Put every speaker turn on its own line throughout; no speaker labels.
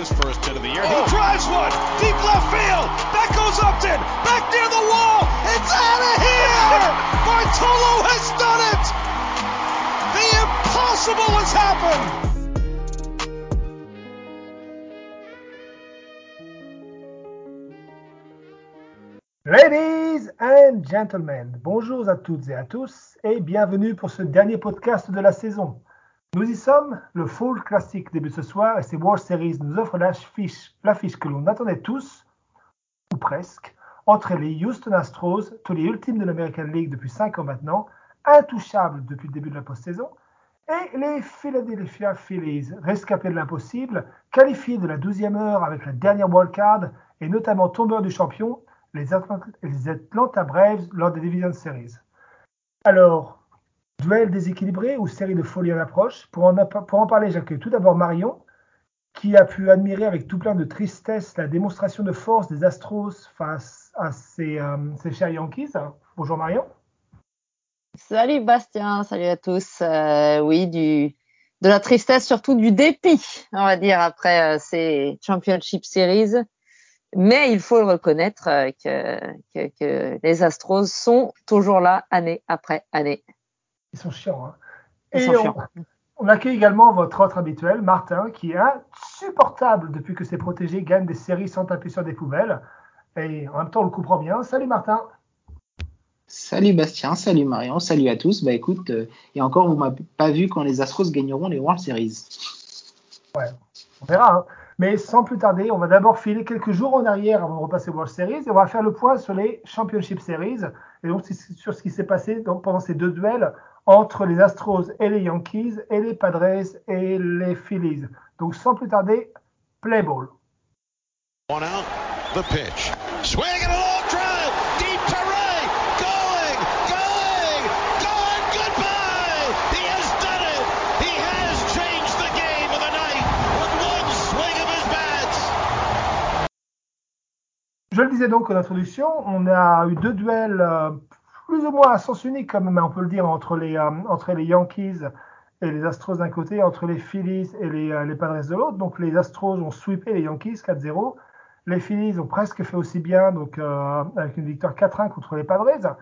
his first hit of the year. He drives one deep left field. That goes Upton back near the wall. It's out of here. Bartolo has done it. The impossible has happened.
Ladies and gentlemen, bonjour à toutes et à tous et bienvenue pour ce dernier podcast de la saison. Nous y sommes, le Fall Classic début ce soir et ces World Series nous offrent l'affiche, que l'on attendait tous, ou presque, entre les Houston Astros, tous les ultimes de l'American League depuis 5 ans maintenant, intouchables depuis le début de la post-saison, et les Philadelphia Phillies, rescapés de l'impossible, qualifiés de la 12e heure avec la dernière wildcard et notamment tombeurs du champion, les Atlanta Braves lors des Division Series. Alors, duel déséquilibré ou série de folie en approche pour en, parler, j'accueille tout d'abord Marion, qui a pu admirer avec tout plein de tristesse la démonstration de force des Astros face à ses, euh, chers Yankees. Bonjour Marion.
Salut Bastien, salut à tous. Euh, oui, de la tristesse, surtout du dépit, on va dire, après euh, ces Championship Series. Mais il faut reconnaître que, les Astros sont toujours là année après année.
Ils sont chiants. Hein. Ils sont on, chiants. on, accueille également votre autre habituel, Martin, qui est insupportable depuis que ses protégés gagnent des séries sans taper sur des poubelles. Et en même temps, on le comprend bien. Salut Martin.
Salut Bastien, salut Marion, salut à tous. Bah écoute, euh, et encore, vous m'avez pas vu quand les Astros gagneront les World Series.
Ouais, on verra. Hein. Mais sans plus tarder, on va d'abord filer quelques jours en arrière avant de repasser aux World Series et on va faire le point sur les Championship Series et donc sur ce qui s'est passé pendant ces deux duels entre les Astros et les Yankees et les Padres et les Phillies. Donc sans plus tarder, play ball.
One out, the pitch. Swing and a long drive, deep to right, going, going, going, goodbye! He has done it! He has changed the game of the night with one swing of his bat!
Je le disais donc en introduction, on a eu deux duels euh, plus ou moins à sens unique, même, on peut le dire, entre les, euh, entre les Yankees et les Astros d'un côté, entre les Phillies et les, euh, Padres de l'autre. Donc les Astros ont sweepé les Yankees 4-0. Les Phillies ont presque fait aussi bien, donc euh, avec une victoire 4-1 contre les Padres.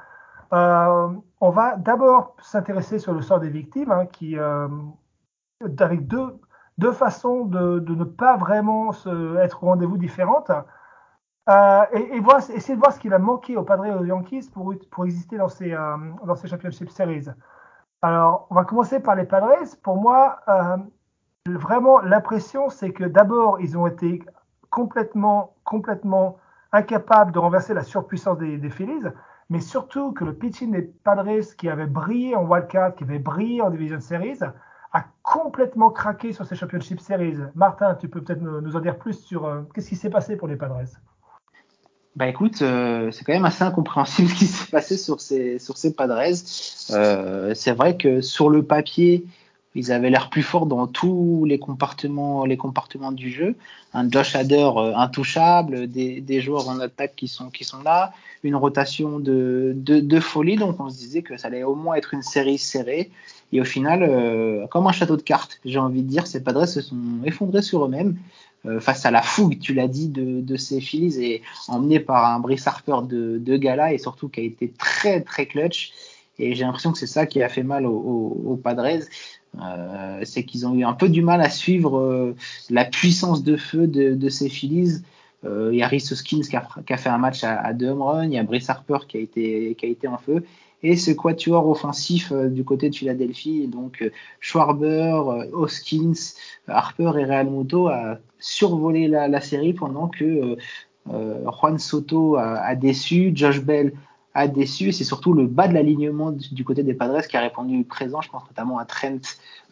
On va d'abord s'intéresser sur le sort des victimes, hein, qui, avec deux, façons de, ne pas vraiment être au rendez-vous différentes. Euh, et, et voir, essayer de voir ce qu'il a manqué aux Padres et aux Yankees pour, pour exister dans ces, euh, dans ces Championship Series. Alors, on va commencer par les Padres. Pour moi, euh, vraiment, l'impression, c'est que d'abord, ils ont été complètement, complètement incapables de renverser la surpuissance des, des Phillies, mais surtout que le pitching des Padres, qui avait brillé en wildcard, qui avait brillé en Division Series, a complètement craqué sur ces Championship Series. Martin, tu peux peut-être nous en dire plus sur euh, qu'est-ce qui s'est passé pour les Padres?
Bah écoute, euh, c'est quand même assez incompréhensible ce qui s'est passé sur ces sur ces Padres. Euh, c'est vrai que sur le papier, ils avaient l'air plus forts dans tous les comportements les comportements du jeu. Un Josh Hader euh, intouchable, des, des joueurs en attaque qui sont qui sont là, une rotation de, de, folie. Donc on se disait que ça allait au moins être une série serrée. Et au final, euh, comme un château de cartes, j'ai envie de dire, ces Padres se sont effondrés sur eux-mêmes face à la fougue, tu l'as dit, de, de ces Phillies et emmené par un Brice Harper de, de gala et surtout qui a été très très clutch. Et j'ai l'impression que c'est ça qui a fait mal aux, Padres. Euh, c'est qu'ils ont eu un peu du mal à suivre euh, la puissance de feu de, de ces Phillies. Euh, il y a qui a, qui a, fait un match à, à deux home runs, il y a Brice Harper qui a été, qui a été en feu, et ce quatuor offensif euh, du côté de Philadelphie, donc euh, Schwarber, euh, Hoskins, Harper et Real Muto a survolé la, série pendant que Juan Soto a, déçu, Josh Bell a déçu, et c'est surtout le bas de l'alignement du, côté des Padres qui a répondu présent, je pense notamment à Trent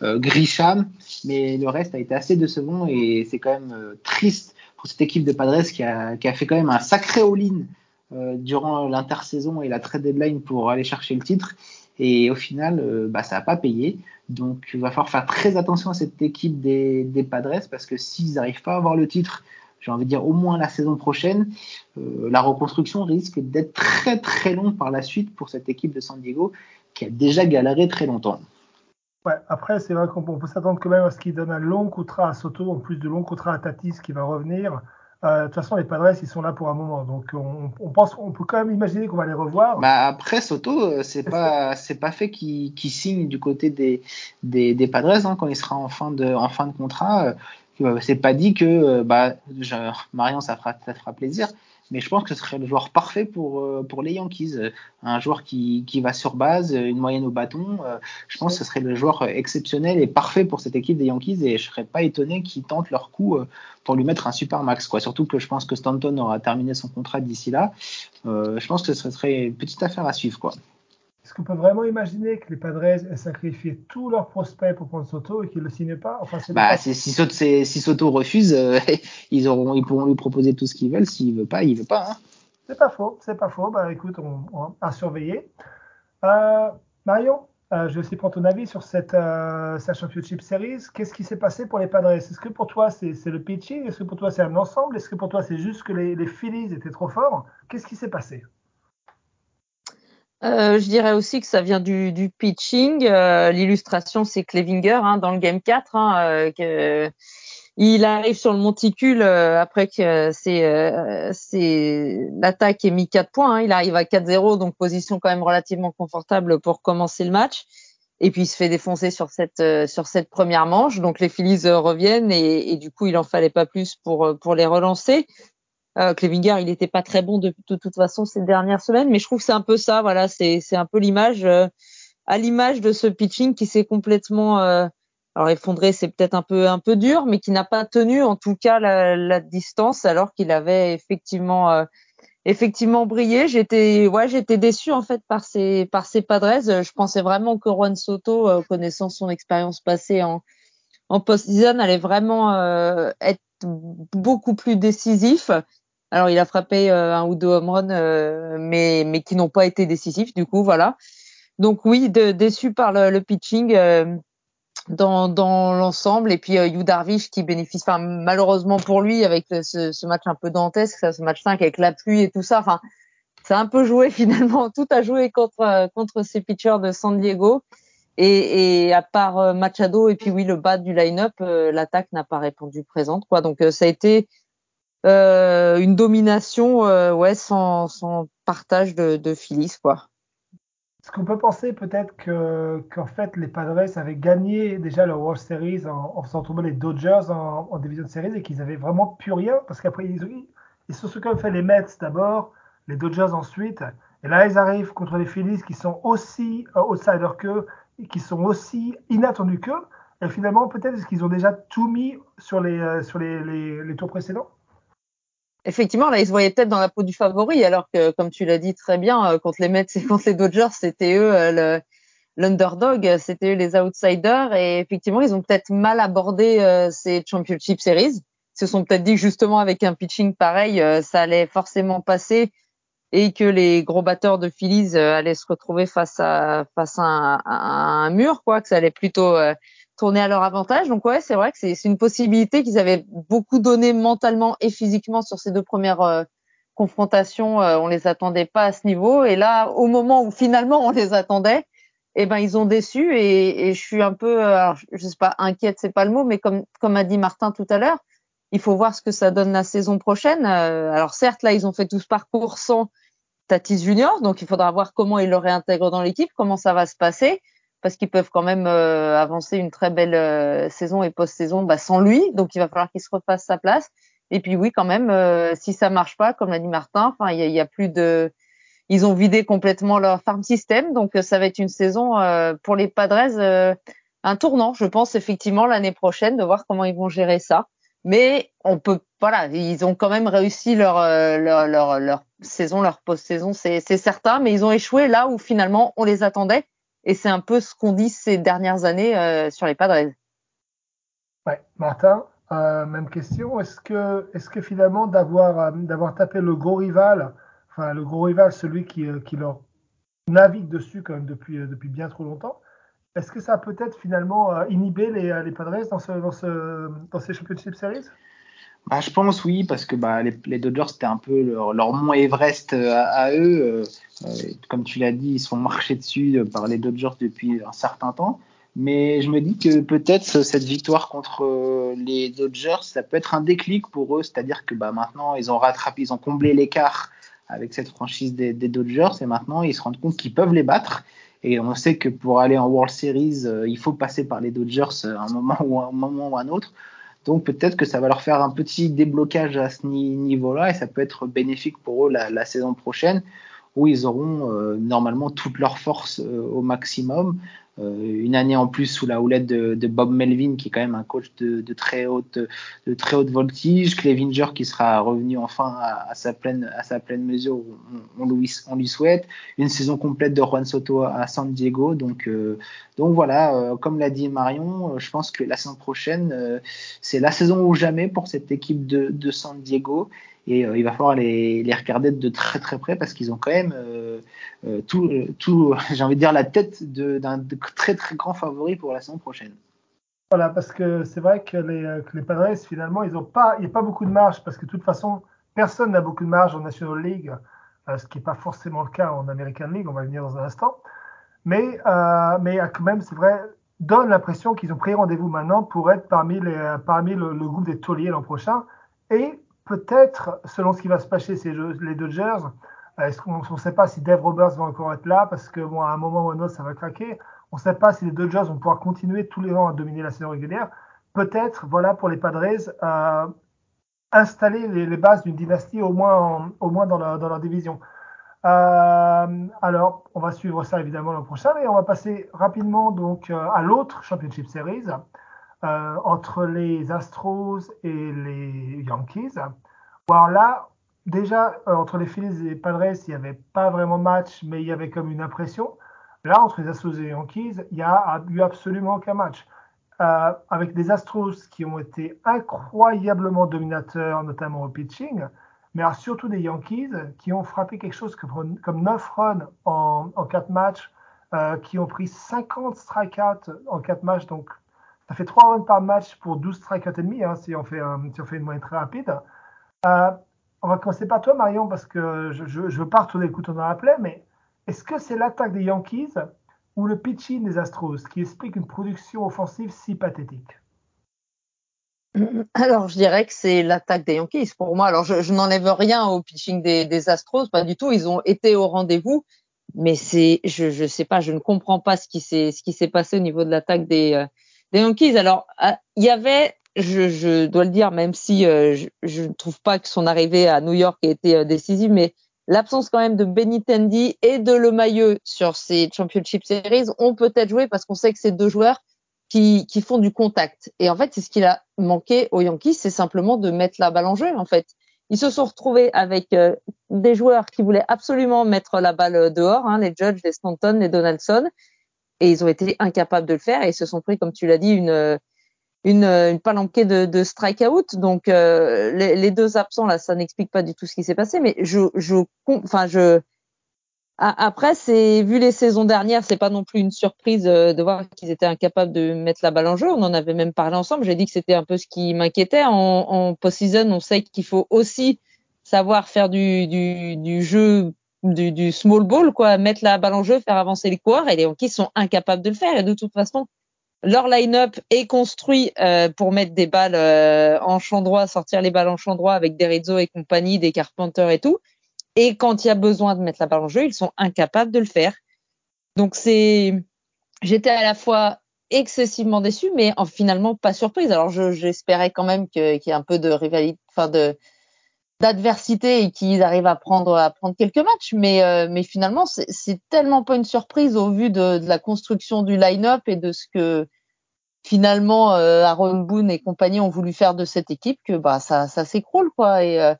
Grisham, mais le reste a été assez décevant et c'est quand même triste pour cette équipe de Padres qui a, fait quand même un sacré all-in durant l'intersaison et la trade deadline pour aller chercher le titre. Et au final, euh, bah, ça n'a pas payé. Donc, il va falloir faire très attention à cette équipe des, des Padres parce que s'ils n'arrivent pas à avoir le titre, j'ai envie de dire au moins la saison prochaine, euh, la reconstruction risque d'être très très long par la suite pour cette équipe de San Diego qui a déjà galéré très longtemps.
Ouais, après, c'est vrai qu'on peut s'attendre quand même à ce qu'il donne un long contrat à Soto, en plus de long contrat à Tatis qui va revenir. Euh, de toute façon, les Padres, ils sont là pour un moment. Donc, on, on pense, on peut quand même imaginer qu'on va les revoir.
Bah après, Soto, euh, c'est pas, c'est pas fait qu'il signe du côté des, des, des Padres hein, quand il sera en fin de, en fin de contrat. Euh, c'est pas dit que, bah, je, Marion, ça fera, ça fera plaisir mais je pense que ce serait le joueur parfait pour, euh, les Yankees. Un joueur qui, va sur base, une moyenne au bâton. Euh, je pense que ce serait le joueur exceptionnel et parfait pour cette équipe des Yankees et je serais pas étonné qu'ils tentent leur coup euh, pour lui mettre un super max. Quoi. Surtout que je pense que Stanton aura terminé son contrat d'ici là. je pense que ce serait une petite affaire à suivre. Quoi.
Qu'on peut vraiment imaginer que les Padres aient sacrifié tous leurs prospects pour prendre Soto et qu'ils ne le signent pas? Enfin,
bah, si, Soto, si, Soto, refuse, euh, ils, auront, ils pourront lui proposer tout ce qu'ils veulent. S'il ne veut pas, il ne veut pas. Hein.
C'est pas faux, c'est pas faux. Bah, écoute, on, on a surveillé. Euh, Marion, euh, je vais aussi prendre ton avis sur cette, euh, Championship Series. Qu'est-ce qui s'est passé pour les Padres? Est-ce que pour toi c'est le pitching? Est-ce que pour toi c'est un ensemble? Est-ce que pour toi c'est juste que les, les Phillies étaient trop forts? Qu'est-ce qui s'est passé?
Euh, je dirais aussi que ça vient du, du pitching. Euh, L'illustration, c'est Clevinger hein, dans le game 4. Hein, euh, que, il arrive sur le monticule euh, après que c'est l'attaque est mis 4 points. Hein, il arrive à 4-0, donc position quand même relativement confortable pour commencer le match. Et puis il se fait défoncer sur cette sur cette première manche. Donc les Phillies reviennent et, et, du coup il en fallait pas plus pour pour les relancer. Euh, Clevinger, il n'était pas très bon de, toute façon ces dernières semaines, mais je trouve que c'est un peu ça. Voilà, c'est un peu l'image euh, à l'image de ce pitching qui s'est complètement euh, alors effondré, c'est peut-être un peu un peu dur, mais qui n'a pas tenu en tout cas la, la distance alors qu'il avait effectivement euh, effectivement brillé. J'étais ouais, j'étais déçu en fait par ces par ces Padres. Je pensais vraiment que Juan Soto, euh, connaissant son expérience passée en en post-season, allait vraiment être beaucoup plus décisif. Alors, il a frappé euh, un ou deux home runs, euh, mais, mais qui n'ont pas été décisifs, du coup, voilà. Donc oui, déçu par le, pitching euh, dans, l'ensemble. Et puis euh, Darvish qui bénéficie, malheureusement pour lui, avec ce, match un peu dantesque, ce match 5 avec la pluie et tout ça, enfin, ça a un peu joué finalement, tout a joué contre, contre ces pitchers de San Diego. Et, et à part Machado et puis oui, le bas du line-up, l'attaque n'a pas répondu présente. quoi. Donc ça a été euh, une domination euh, ouais sans, partage de, de quoi.
Est-ce qu'on peut penser peut-être que qu'en fait les Padres avaient gagné déjà leur World Series en, faisant tomber les Dodgers en, en Division Series et qu'ils avaient vraiment plus rien? Parce qu'après ils, ils se sont quand même fait les Mets d'abord, les Dodgers ensuite. Et là ils arrivent contre les Phillies qui sont aussi euh, outsiders qu'eux et qui sont aussi inattendus qu'eux. Et finalement peut-être est-ce qu'ils ont déjà tout mis sur les sur les, les tours précédents?
Effectivement, là, ils se voyaient peut-être dans la peau du favori, alors que, comme tu l'as dit très bien, euh, contre les Mets et contre les Dodgers, c'était eux euh, l'underdog, c'était eux les outsiders, et effectivement, ils ont peut-être mal abordé euh, ces Championship Series. Ils se sont peut-être dit que justement, avec un pitching pareil, ça allait forcément passer et que les gros batteurs de Phillies allaient se retrouver face à face à un, à un mur, quoi, que ça allait plutôt tourner à leur avantage. Donc ouais, c'est vrai que c'est une possibilité qu'ils avaient beaucoup donné mentalement et physiquement sur ces deux premières euh, confrontations. Euh, on les attendait pas à ce niveau. Et là, au moment où finalement on les attendait, eh ben ils ont déçu. Et, et je suis un peu, euh, alors, je sais pas, inquiète, c'est pas le mot, mais comme comme a dit Martin tout à l'heure, il faut voir ce que ça donne la saison prochaine. Euh, alors certes, là, ils ont fait tout ce parcours sans Tatis Junior, donc il faudra voir comment ils le réintègrent dans l'équipe, comment ça va se passer parce qu'ils peuvent quand même euh, avancer une très belle euh, saison et post-saison bah, sans lui. Donc il va falloir qu'il se refasse sa place. Et puis oui, quand même, euh, si ça marche pas, comme l'a dit Martin, il y a, plus de, ils ont vidé complètement leur farm system. Donc ça va être une saison pour les Padres un tournant, je pense effectivement l'année prochaine de voir comment ils vont gérer ça. Mais on peut, voilà, ils ont quand même réussi leur leur, leur saison, leur post-saison, c'est certain, mais ils ont échoué là où finalement on les attendait et c'est un peu ce qu'on dit ces dernières années euh, sur les Padres.
Ouais, Martin, euh, même question. Est-ce que, est-ce que finalement d'avoir euh, d'avoir tapé le gros rival, enfin le gros rival, celui qui, qui leur navigue dessus quand même depuis depuis bien trop longtemps, est-ce que ça a peut-être finalement inhibé les, les Padres dans ce dans ce dans ces Championship Series?
Bah, je pense oui, parce que bah, les, Dodgers, c'était un peu leur, leur mont Everest à, à eux. Euh, comme tu l'as dit, ils sont marchés dessus par les Dodgers depuis un certain temps. Mais je me dis que peut-être cette victoire contre les Dodgers, ça peut être un déclic pour eux, c'est-à-dire que bah, maintenant ils ont rattrapé, ils ont comblé l'écart avec cette franchise des, Dodgers et maintenant ils se rendent compte qu'ils peuvent les battre. Et on sait que pour aller en World Series, euh, il faut passer par les Dodgers à un moment ou un moment ou un autre. Donc peut-être que ça va leur faire un petit déblocage à ce niveau-là et ça peut être bénéfique pour eux la, saison prochaine où ils auront euh, normalement toute leur force euh, au maximum. Euh, une année en plus sous la houlette de, Bob Melvin, qui est quand même un coach de, très haute de très haute voltige, Clevinger qui sera revenu enfin à, sa pleine à sa pleine mesure, on, on, lui, on lui souhaite une saison complète de Juan Soto à San Diego. Donc euh, donc voilà, comme l'a dit Marion, je pense que la saison prochaine c'est la saison ou jamais pour cette équipe de, de San Diego et euh, il va falloir les, regarder de très très près parce qu'ils ont quand même euh, euh tout, tout j'ai envie de dire la tête d'un très très grand favori pour la saison prochaine.
Voilà, parce que c'est vrai que les, que Padres finalement ils ont pas, il n'y a pas beaucoup de marge parce que de toute façon personne n'a beaucoup de marge en National League, ce qui n'est pas forcément le cas en American League, on va venir dans un instant. Mais euh, mais quand même c'est vrai donne l'impression qu'ils ont pris rendez-vous maintenant pour être parmi les parmi le, le groupe des tauliers l'an prochain et peut-être, selon ce qui va se passer ces les Dodgers, est-ce qu'on ne sait pas si Dave Roberts va encore être là parce que bon, à un moment ou à un autre, ça va craquer. On ne sait pas si les Dodgers vont pouvoir continuer tous les ans à dominer la saison régulière. Peut-être, voilà, pour les Padres, euh, installer les, bases d'une dynastie au moins, dans, leur division. Euh, alors, on va suivre ça évidemment l'an prochain, et on va passer rapidement donc euh, à l'autre Championship Series. Euh, entre les Astros et les Yankees. Alors là, déjà, euh, entre les Phillies et les Padres, il n'y avait pas vraiment match, mais il y avait comme une impression. Là, entre les Astros et les Yankees, il n'y a eu absolument aucun match. Euh, avec des Astros qui ont été incroyablement dominateurs, notamment au pitching, mais surtout des Yankees qui ont frappé quelque chose comme, comme 9 runs en, en 4 matchs, qui ont pris 50 strikeouts en 4 matchs, donc ça fait 3 runs par match pour 12 strikes et demi, hein, si, on fait, on une moyenne très rapide. Euh, on va commencer par toi, Marion, parce que je ne veux pas retourner le couteau dans la plaie, mais est-ce que c'est l'attaque des Yankees ou le pitching des Astros qui explique une production offensive si pathétique?
Alors, je dirais que c'est l'attaque des Yankees pour moi. Alors, je, n'enlève rien au pitching des, Astros, pas du tout. Ils ont été au rendez-vous, mais c'est, je, je sais pas, je ne comprends pas ce qui s'est, ce qui s'est passé au niveau de l'attaque des, euh, des Yankees. Alors, ah, il y avait, je, je, dois le dire, même si euh, je ne trouve pas que son arrivée à New York ait été euh, décisive, mais l'absence quand même de Benitendi et de Lemailleux sur ces Championship Series ont peut-être joué parce qu'on sait que c'est deux joueurs qui, qui font du contact. Et en fait, c'est ce qu'il a manqué aux Yankees, c'est simplement de mettre la balle en jeu, en fait. Ils se sont retrouvés avec euh, des joueurs qui voulaient absolument mettre la balle dehors, hein, les Judge, les Stanton, les Donaldson, et ils ont été incapables de le faire et ils se sont pris, comme tu l'as dit, une une, une palanquée de, de strikeout. Donc euh, les, les, deux absents là, ça n'explique pas du tout ce qui s'est passé, mais je je enfin je après, c'est vu les saisons dernières, c'est pas non plus une surprise euh, de voir qu'ils étaient incapables de mettre la balle en jeu. On en avait même parlé ensemble. J'ai dit que c'était un peu ce qui m'inquiétait. En, en post-season, on sait qu'il faut aussi savoir faire du, du, du jeu du, small ball, quoi, mettre la balle en jeu, faire avancer les coureurs, et les Yankees sont incapables de le faire. Et de toute façon, leur line-up est construit euh, pour mettre des balles euh, en champ droit, sortir les balles en champ droit avec des Rizzo et compagnie, des Carpenter et tout. Et quand il y a besoin de mettre la balle en jeu, ils sont incapables de le faire. Donc c'est, j'étais à la fois excessivement déçu, mais en, finalement pas surprise. Alors j'espérais quand même qu'il y ait un peu de rivalité, enfin de d'adversité et qu'ils arrivent à prendre à prendre quelques matchs. Mais euh, mais finalement c'est tellement pas une surprise au vu de, de la construction du line-up et de ce que finalement euh, Aaron Boone et compagnie ont voulu faire de cette équipe que bah ça ça s'écroule quoi. Et euh,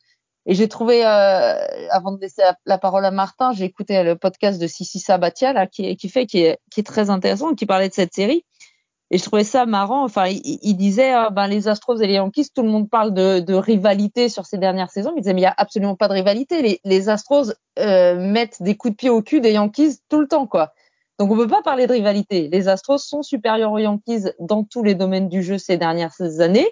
et j'ai trouvé avant de laisser la, parole à Martin j'ai écouté le podcast de Sissi Sabatia là qui qui fait qui est qui est très intéressant qui parlait de cette série et je trouvais ça marrant. Enfin, il, disait, ah, ben, les Astros et les Yankees, tout le monde parle de, rivalité sur ces dernières saisons. Il disait, mais il y a absolument pas de rivalité. Les, Astros euh, mettent des coups de pied au cul des Yankees tout le temps, quoi. Donc, on peut pas parler de rivalité. Les Astros sont supérieurs aux Yankees dans tous les domaines du jeu ces dernières années.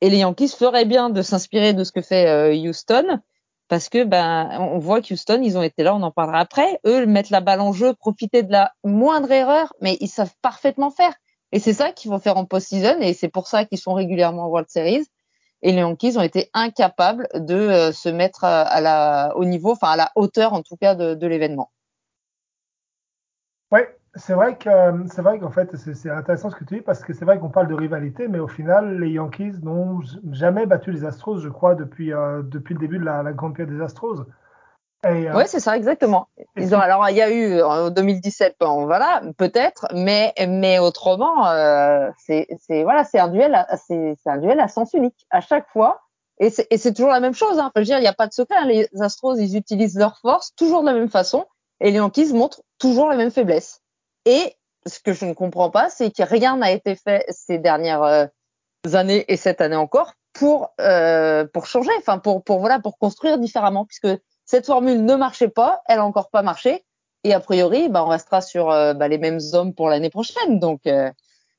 Et les Yankees feraient bien de s'inspirer de ce que fait euh, Houston. Parce que, ben, on voit qu'Houston, ils ont été là, on en parlera après. Eux, mettre la balle en jeu, profiter de la moindre erreur, mais ils savent parfaitement faire Et c'est ça qu'ils vont faire en post-season et c'est pour ça qu'ils sont régulièrement en World Series. Et les Yankees ont été incapables de euh, se mettre à, la, au niveau, enfin à la hauteur en tout cas de, l'événement.
Oui, c'est vrai que c'est vrai qu'en fait c'est intéressant ce que tu dis parce que c'est vrai qu'on parle de rivalité, mais au final les Yankees n'ont jamais battu les Astros, je crois, depuis euh, depuis le début de la, la grande période des Astros.
Euh, oui, c'est ça, exactement. Ils ont, alors, il y a eu en 2017, bon, voilà, peut-être, mais, mais autrement, euh, c'est, voilà, c'est un duel, c'est, un duel à sens unique à chaque fois. Et c'est, et c'est toujours la même chose. Hein. Je veux dire, il n'y a pas de secret. Hein. Les Astros, ils utilisent leur force toujours de la même façon, et les Yankees montrent toujours la même faiblesse. Et ce que je ne comprends pas, c'est que rien n'a été fait ces dernières euh, années et cette année encore pour euh, pour changer, enfin pour pour voilà pour construire différemment, puisque cette formule ne marchait pas, elle a encore pas marché. Et a priori, bah, on restera sur euh, bah, les mêmes hommes pour l'année prochaine. Donc, euh,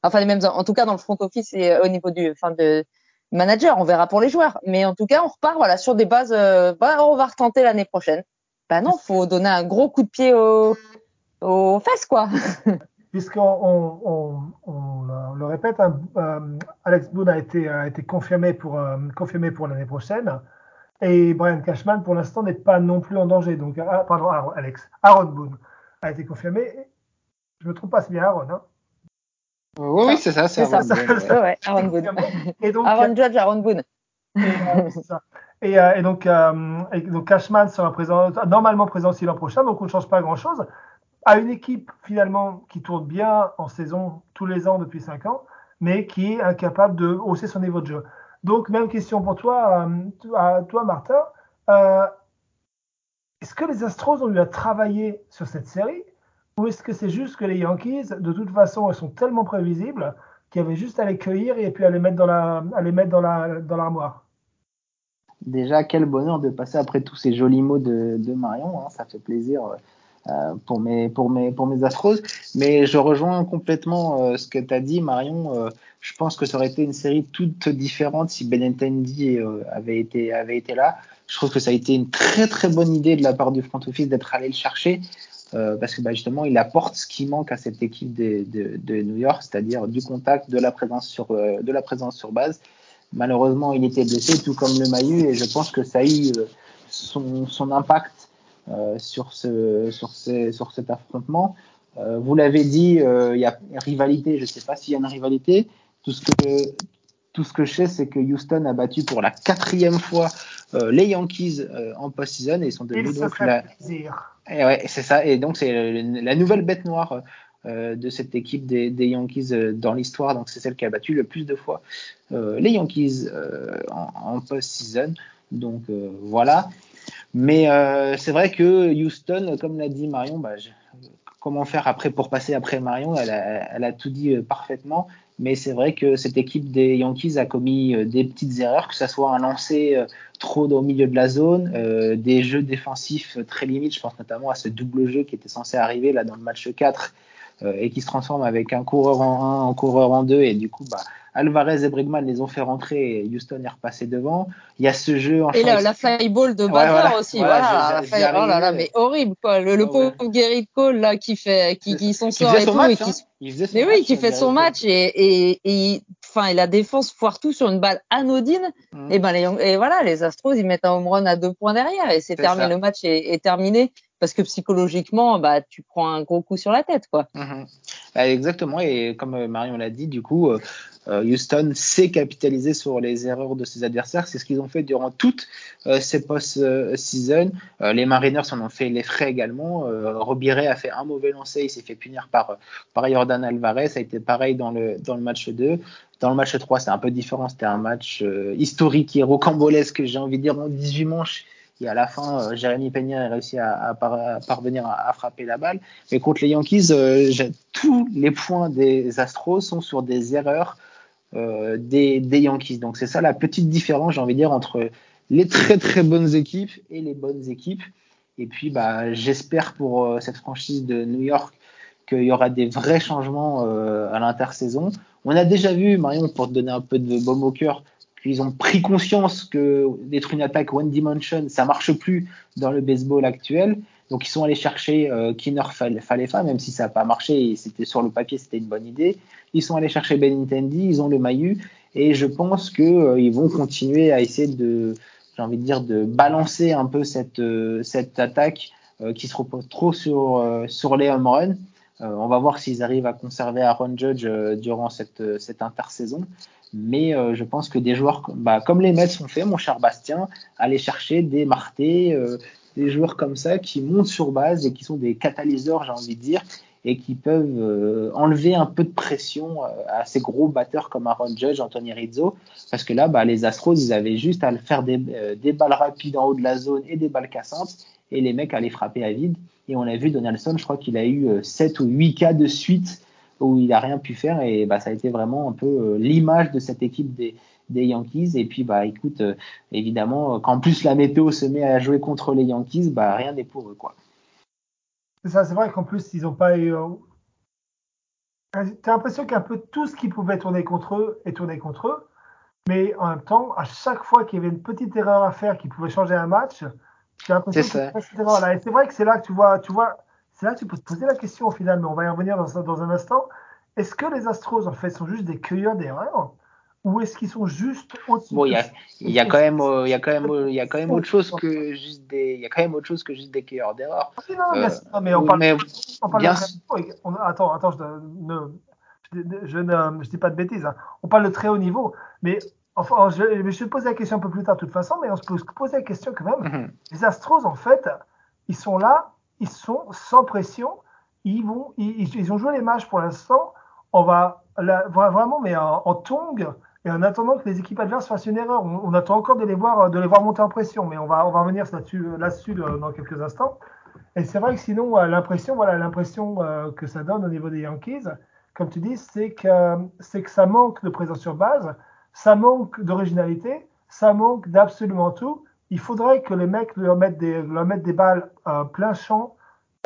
enfin les mêmes, en tout cas dans le front office et au niveau du, enfin de manager, on verra pour les joueurs. Mais en tout cas, on repart voilà sur des bases. Euh, bah, on va retenter l'année prochaine. Bah non, faut donner un gros coup de pied aux, aux fesses quoi.
Puisqu'on on, on, on, le répète, hein, Alex Boone a été, a été confirmé pour confirmé pour l'année prochaine. Et Brian Cashman, pour l'instant, n'est pas non plus en danger. Donc, ah, pardon, Alex. Aaron Boone a été confirmé. Je me trompe pas, c'est bien Aaron. Hein
oui, oui c'est ça, c'est Aaron,
Boone. Aaron Boone. Et donc, Aaron Judge, Aaron Boone.
Et, euh, ça. Et, euh, et, donc, euh, et, donc, Cashman sera présent, normalement présent aussi l'an prochain, donc on ne change pas grand-chose. À une équipe finalement qui tourne bien en saison tous les ans depuis 5 ans, mais qui est incapable de hausser son niveau de jeu. Donc, même question pour toi, euh, toi Martin. Euh, est-ce que les Astros ont eu à travailler sur cette série ou est-ce que c'est juste que les Yankees, de toute façon, sont tellement prévisibles qu'il y avait juste à les cueillir et puis à les mettre dans la, à les mettre dans la, dans l'armoire?
Déjà, quel bonheur de passer après tous ces jolis mots de, de Marion. Hein, ça fait plaisir euh, pour mes pour mes pour mes Astros. Mais je rejoins complètement euh, ce que tu as dit, Marion. Euh, je pense que ça aurait été une série toute différente si Benintendi avait été avait été là. Je trouve que ça a été une très très bonne idée de la part du front office d'être allé le chercher. parce que bah, justement, il apporte ce qui manque à cette équipe de, de, New York, c'est-à-dire du contact, de la présence sur, de la présence sur base. Malheureusement, il était blessé, tout comme le Mahu, et je pense que ça a eu son, son impact sur, ce, sur, ces, sur cet affrontement. Euh, vous l'avez dit, euh, il y a rivalité. Je ne sais pas s'il y a une rivalité. Tout ce que, tout ce que je sais, c'est que Houston a battu pour la quatrième fois euh, les Yankees euh, en post-season et ils sont devenus donc la. Et ouais, c'est ça. Et donc c'est la nouvelle bête noire euh, de cette équipe des, des Yankees dans l'histoire. Donc c'est celle qui a battu le plus de fois les Yankees en, en post-season. Donc voilà. Mais euh, c'est vrai que Houston, comme l'a dit Marion, bah, comment faire après pour passer après Marion? Elle a, elle a tout dit euh, parfaitement. Mais c'est vrai que cette équipe des Yankees a commis euh, des petites erreurs, que ce soit un lancer trop au milieu de la zone, euh, des jeux défensifs très limites. Je pense notamment à ce double jeu qui était censé arriver là dans le match 4 euh, et qui se transforme avec un coureur en 1, un coureur en 2 et du coup bah Alvarez et Bregman les ont fait rentrer et Houston est repassé devant. Il y a ce jeu en
Et la, la fly ball de Butler aussi, voilà. oh là là, mais horrible quoi. Le, le pauvre Gary Cole là qui fait, qui, qui son sort et tout. Match, et qui, hein. mais oui, qui fait son match et, et, et enfin, et la défense foire tout sur une balle anodine. Mmh. Et ben les, et voilà, les Astros ils mettent un home run à deux points derrière et c'est terminé. Le match est, est terminé parce que psychologiquement, bah, tu prends un gros coup sur la tête, quoi.
Mmh. Bah, exactement. Et comme euh, Marion l'a dit, du coup, euh, Houston sait capitaliser sur les erreurs de ses adversaires. C'est ce qu'ils ont fait durant toute euh, ces post-season. Euh, les Mariners en ont fait les frais également. Robiré a fait un mauvais lancer, il s'est fait punir par, par Jordan Alvarez. Ça a été pareil dans le, dans le match 2. Dans le match 3, c'est un peu différent. C'était un match historique et rocambolesque, j'ai envie de dire, en 18 manches. Et à la fin, Jérémy Peña a réussi à parvenir à, frapper la balle. Mais contre les Yankees, tous les points des Astros sont sur des erreurs euh, des, Yankees. Donc c'est ça la petite différence, j'ai envie de dire, entre les très très bonnes équipes et les bonnes équipes. Et puis bah, j'espère pour euh, cette franchise de New York qu'il y aura des vrais changements euh, à l'intersaison. On a déjà vu, Marion, pour te donner un peu de baume au cœur, qu'ils ont pris conscience que d'être une attaque one dimension, ça marche plus dans le baseball actuel. Donc ils sont allés chercher euh, Kinner Falefa, même si ça n'a pas marché, c'était sur le papier, c'était une bonne idée. Ils sont allés chercher Benintendi, ils ont le Mayu, et je pense qu'ils euh, vont continuer à essayer de, j'ai envie de dire, de balancer un peu cette, euh, cette attaque euh, qui se repose trop sur, euh, sur les home runs. on va voir s'ils arrivent à conserver Aaron Judge durant cette, cette intersaison. Mais je pense que des joueurs bah, comme les Mets ont fait, mon cher Bastien, aller chercher des Martés, des joueurs comme ça qui montent sur base et qui sont des catalyseurs, j'ai envie de dire, et qui peuvent euh, enlever un peu de pression euh, à ces gros batteurs comme Aaron Judge, Anthony Rizzo, parce que là, bah, les Astros, ils avaient juste à faire des, euh, des, balles rapides en haut de la zone et des balles cassantes, et les mecs allaient frapper à vide. Et on a vu Donaldson, je crois qu'il a eu 7 ou 8 cas de suite où il a rien pu faire, et bah, ça a été vraiment un peu l'image de cette équipe des, des Yankees. Et puis, bah, écoute, évidemment, quand plus la météo se met à jouer contre les Yankees, bah, rien n'est pour eux, quoi.
C'est ça, c'est vrai qu'en plus, ils n'ont pas eu. Euh, T'as l'impression qu'un peu tout ce qui pouvait tourner contre eux est tourné contre eux. Mais en même temps, à chaque fois qu'il y avait une petite erreur à faire qui pouvait changer un match, j'ai l'impression que cette erreur-là. Et c'est vrai que c'est là que tu vois, tu vois, c'est là que tu peux te poser la question au final, mais on va y revenir dans, dans un instant. Est-ce que les Astros, en fait, sont juste des cueilleurs d'erreurs? Ou est-ce qu'ils sont juste
au-dessus Bon, il y a, quand même, il y a quand même, il y a quand même autre chose que juste des, il y a quand même autre chose que juste des cueilleurs d'erreurs.
Ah, non, non, mais on parle, mais, on parle bien... de on, attends, attends, je ne, je, ne, je dis pas de bêtises. Hein. On parle de très haut niveau, mais enfin, je, je vais poser la question un peu plus tard de toute façon, mais on se pose poser la question quand même. Mm-hmm. Les Astros, en fait, ils sont là, ils sont sans pression, ils vont, ils, ils ont joué les matchs pour l'instant. On va là, vraiment, mais en, en tongue et en attendant que les équipes adverses fassent une erreur, on, attend encore de les voir, de les voir monter en pression, mais on va, on va revenir là-dessus, là-dessus dans quelques instants. Et c'est vrai que sinon, euh, l'impression, voilà, l'impression euh, que ça donne au niveau des Yankees, comme tu dis, c'est que, c'est que ça manque de présence sur base, ça manque d'originalité, ça manque d'absolument tout. Il faudrait que les mecs leur mettent des, leur mettent des balles euh, plein champ,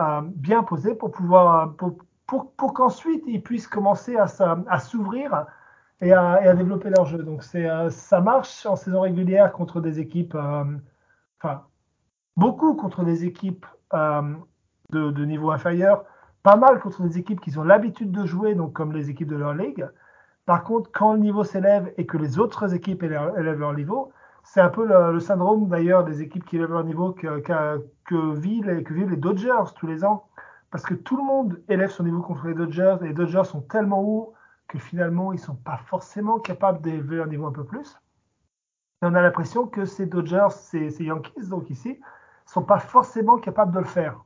euh, bien posées, pour pouvoir, pour, pour, qu'ensuite ils puissent commencer à s'ouvrir et à, développer leur jeu. Donc euh, ça marche en saison régulière contre des équipes, euh, enfin beaucoup contre des équipes euh, de, niveau inférieur, pas mal contre des équipes qui ont l'habitude de jouer, donc comme les équipes de leur ligue. Par contre, quand le niveau s'élève et que les autres équipes élèvent leur niveau, c'est un peu le, syndrome d'ailleurs des équipes qui élèvent leur niveau que, que, que, vivent, que vivent les Dodgers tous les ans. Parce que tout le monde élève son niveau contre les Dodgers et les Dodgers sont tellement hauts que finalement, ils ne sont pas forcément capables d'élever un niveau un peu plus. Et on a l'impression que ces Dodgers, ces, Yankees, donc ici, sont pas forcément capables de le faire.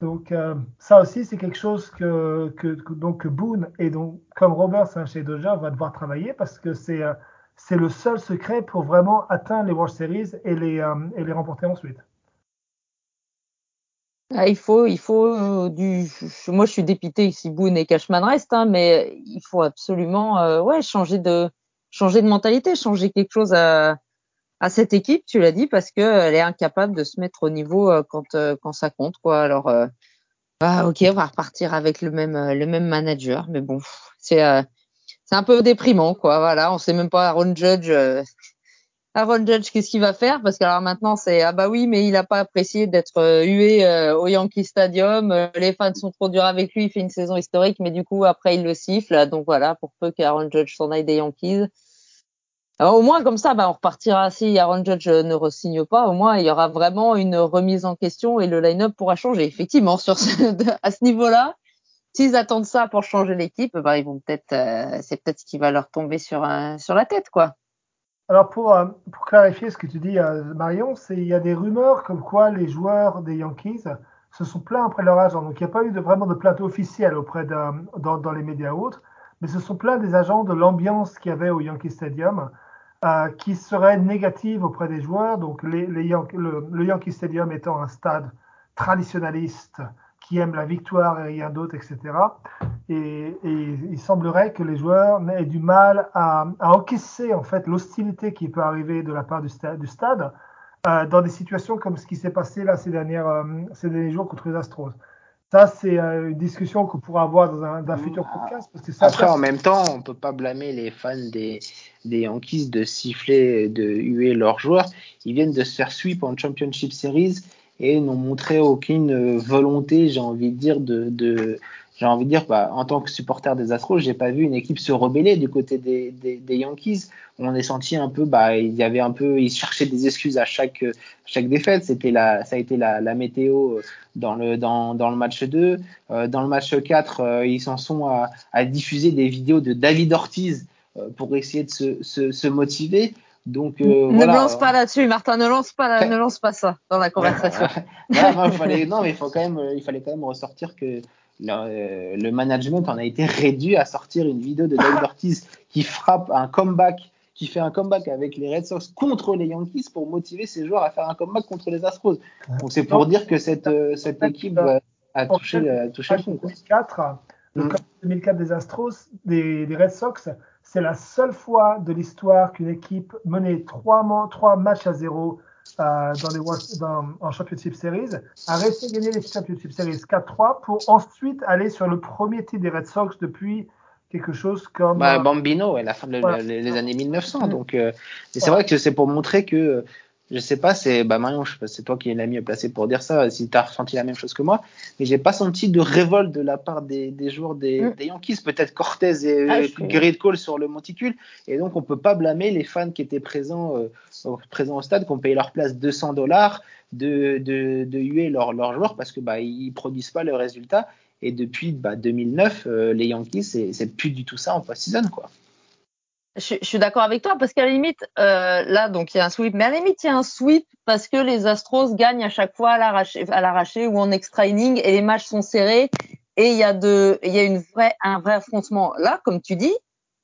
Donc euh, ça aussi, c'est quelque chose que, que, donc, Boone et donc comme Roberts hein, chez Dodgers va devoir travailler parce que c'est euh, c'est le seul secret pour vraiment atteindre les World Series et les, euh, et les remporter ensuite.
Ah, il faut, il faut euh, du. Moi, je suis dépité ici, Boone et Cashman reste, hein, mais il faut absolument, euh, ouais, changer de, changer de mentalité, changer quelque chose à, à cette équipe. Tu l'as dit parce que elle est incapable de se mettre au niveau euh, quand, quand ça compte, quoi. Alors, ah, ok, on va repartir avec le même, le même manager, mais bon, c'est, c'est un peu déprimant, quoi. Voilà, on sait même pas Aaron Judge Aaron Judge, qu'est-ce qu'il va faire? Parce que alors maintenant, c'est ah bah oui, mais il n'a pas apprécié d'être euh, hué euh, au Yankee Stadium. Euh, les fans sont trop durs avec lui. Il fait une saison historique, mais du coup après il le siffle. Donc voilà, pour peu qu'Aaron Judge s'en aille des Yankees. Alors, au moins comme ça, bah, on repartira. Si Aaron Judge ne re-signe pas, au moins il y aura vraiment une remise en question et le line-up pourra changer. Effectivement, sur à ce niveau-là, s'ils attendent ça pour changer l'équipe, bah, ils vont peut-être, c'est peut-être ce qui va leur tomber sur sur la tête, quoi.
Alors pour, euh, pour clarifier ce que tu dis, euh, Marion, c'est il y a des rumeurs comme quoi les joueurs des Yankees se sont plaints après leur agent. Donc il n'y a pas eu de, vraiment de plainte officielle auprès de, dans, dans, les médias autres, mais ce sont plein des agents de l'ambiance qu'il y avait au Yankee Stadium euh, qui serait négative auprès des joueurs. Donc le, le, Yankee Stadium étant un stade traditionnaliste qui aime la victoire et rien d'autre, etc. Et, et, il semblerait que les joueurs aient du mal à, à encaisser en fait l'hostilité qui peut arriver de la part du stade, du stade euh, dans des situations comme ce qui s'est passé là ces, dernières, euh, ces derniers jours contre les Astros. Ça, c'est euh, une discussion qu'on pourra avoir dans un, un futur podcast. Parce que ça,
Après, en même temps, on peut pas blâmer les fans des, des Yankees de siffler, de huer leurs joueurs. Ils viennent de se faire sweep en Championship Series et n'ont montré aucune volonté, j'ai envie de dire, de, j'ai envie de dire, bah, en tant que supporter des Astros, j'ai pas vu une équipe se rebeller du côté des, Yankees. On est senti un peu, bah, il y avait un peu, ils cherchaient des excuses à chaque, chaque défaite. C'était la, ça a été la, météo dans le, dans, dans le match 2. Euh, dans le match 4, euh, ils s'en sont à, diffuser des vidéos de David Ortiz euh, pour essayer de se, se, se motiver. Donc,
euh, ne lance pas là-dessus, Martin. Ne lance pas, ne lance pas ça dans la conversation.
non, il fallait, non, mais il faut quand même, il fallait quand même ressortir que le, le, management en a été réduit à sortir une vidéo de David Ortiz qui frappe un comeback, qui fait un comeback avec les Red Sox contre les Yankees pour motiver ses joueurs à faire un comeback contre les Astros. Donc c'est pour dire que cette, euh, cette équipe a touché, a touché le fond.
2004, le mmh. 2004 des Astros, des, des Red Sox, c'est la seule fois de l'histoire qu'une équipe menait trois, trois matchs à zéro euh, dans les, dans, en Championship Series, a réussi à gagner les Championship Series 4-3 pour ensuite aller sur le premier titre des Red Sox depuis quelque chose comme.
Bah, Bambino, à la fin des années 1900. Mm. Donc, euh, c'est vrai que c'est pour montrer que je sais pas, c'est bah Marion, c'est toi qui es l'ami placé pour dire ça, si tu as ressenti la même chose que moi, mais j'ai pas senti de révolte de la part des, des joueurs des, mm. des Yankees, peut-être Cortez et ah, Grid Cole sur le monticule, et donc on peut pas blâmer les fans qui étaient présents euh, présents au stade, qui ont payé leur place 200 dollars de, de, de huer leurs leur joueurs parce que bah ils produisent pas le résultat, et depuis bah, 2009, euh, les Yankees c'est plus du tout ça en post-season quoi.
Je, je, suis d'accord avec toi parce qu'à la limite, euh, là, donc il y a un sweep, mais à la limite, il y a un sweep parce que les Astros gagnent à chaque fois à l'arraché ou en extra inning et les matchs sont serrés et il y a de, il y a une vraie, un vrai affrontement. Là, comme tu dis,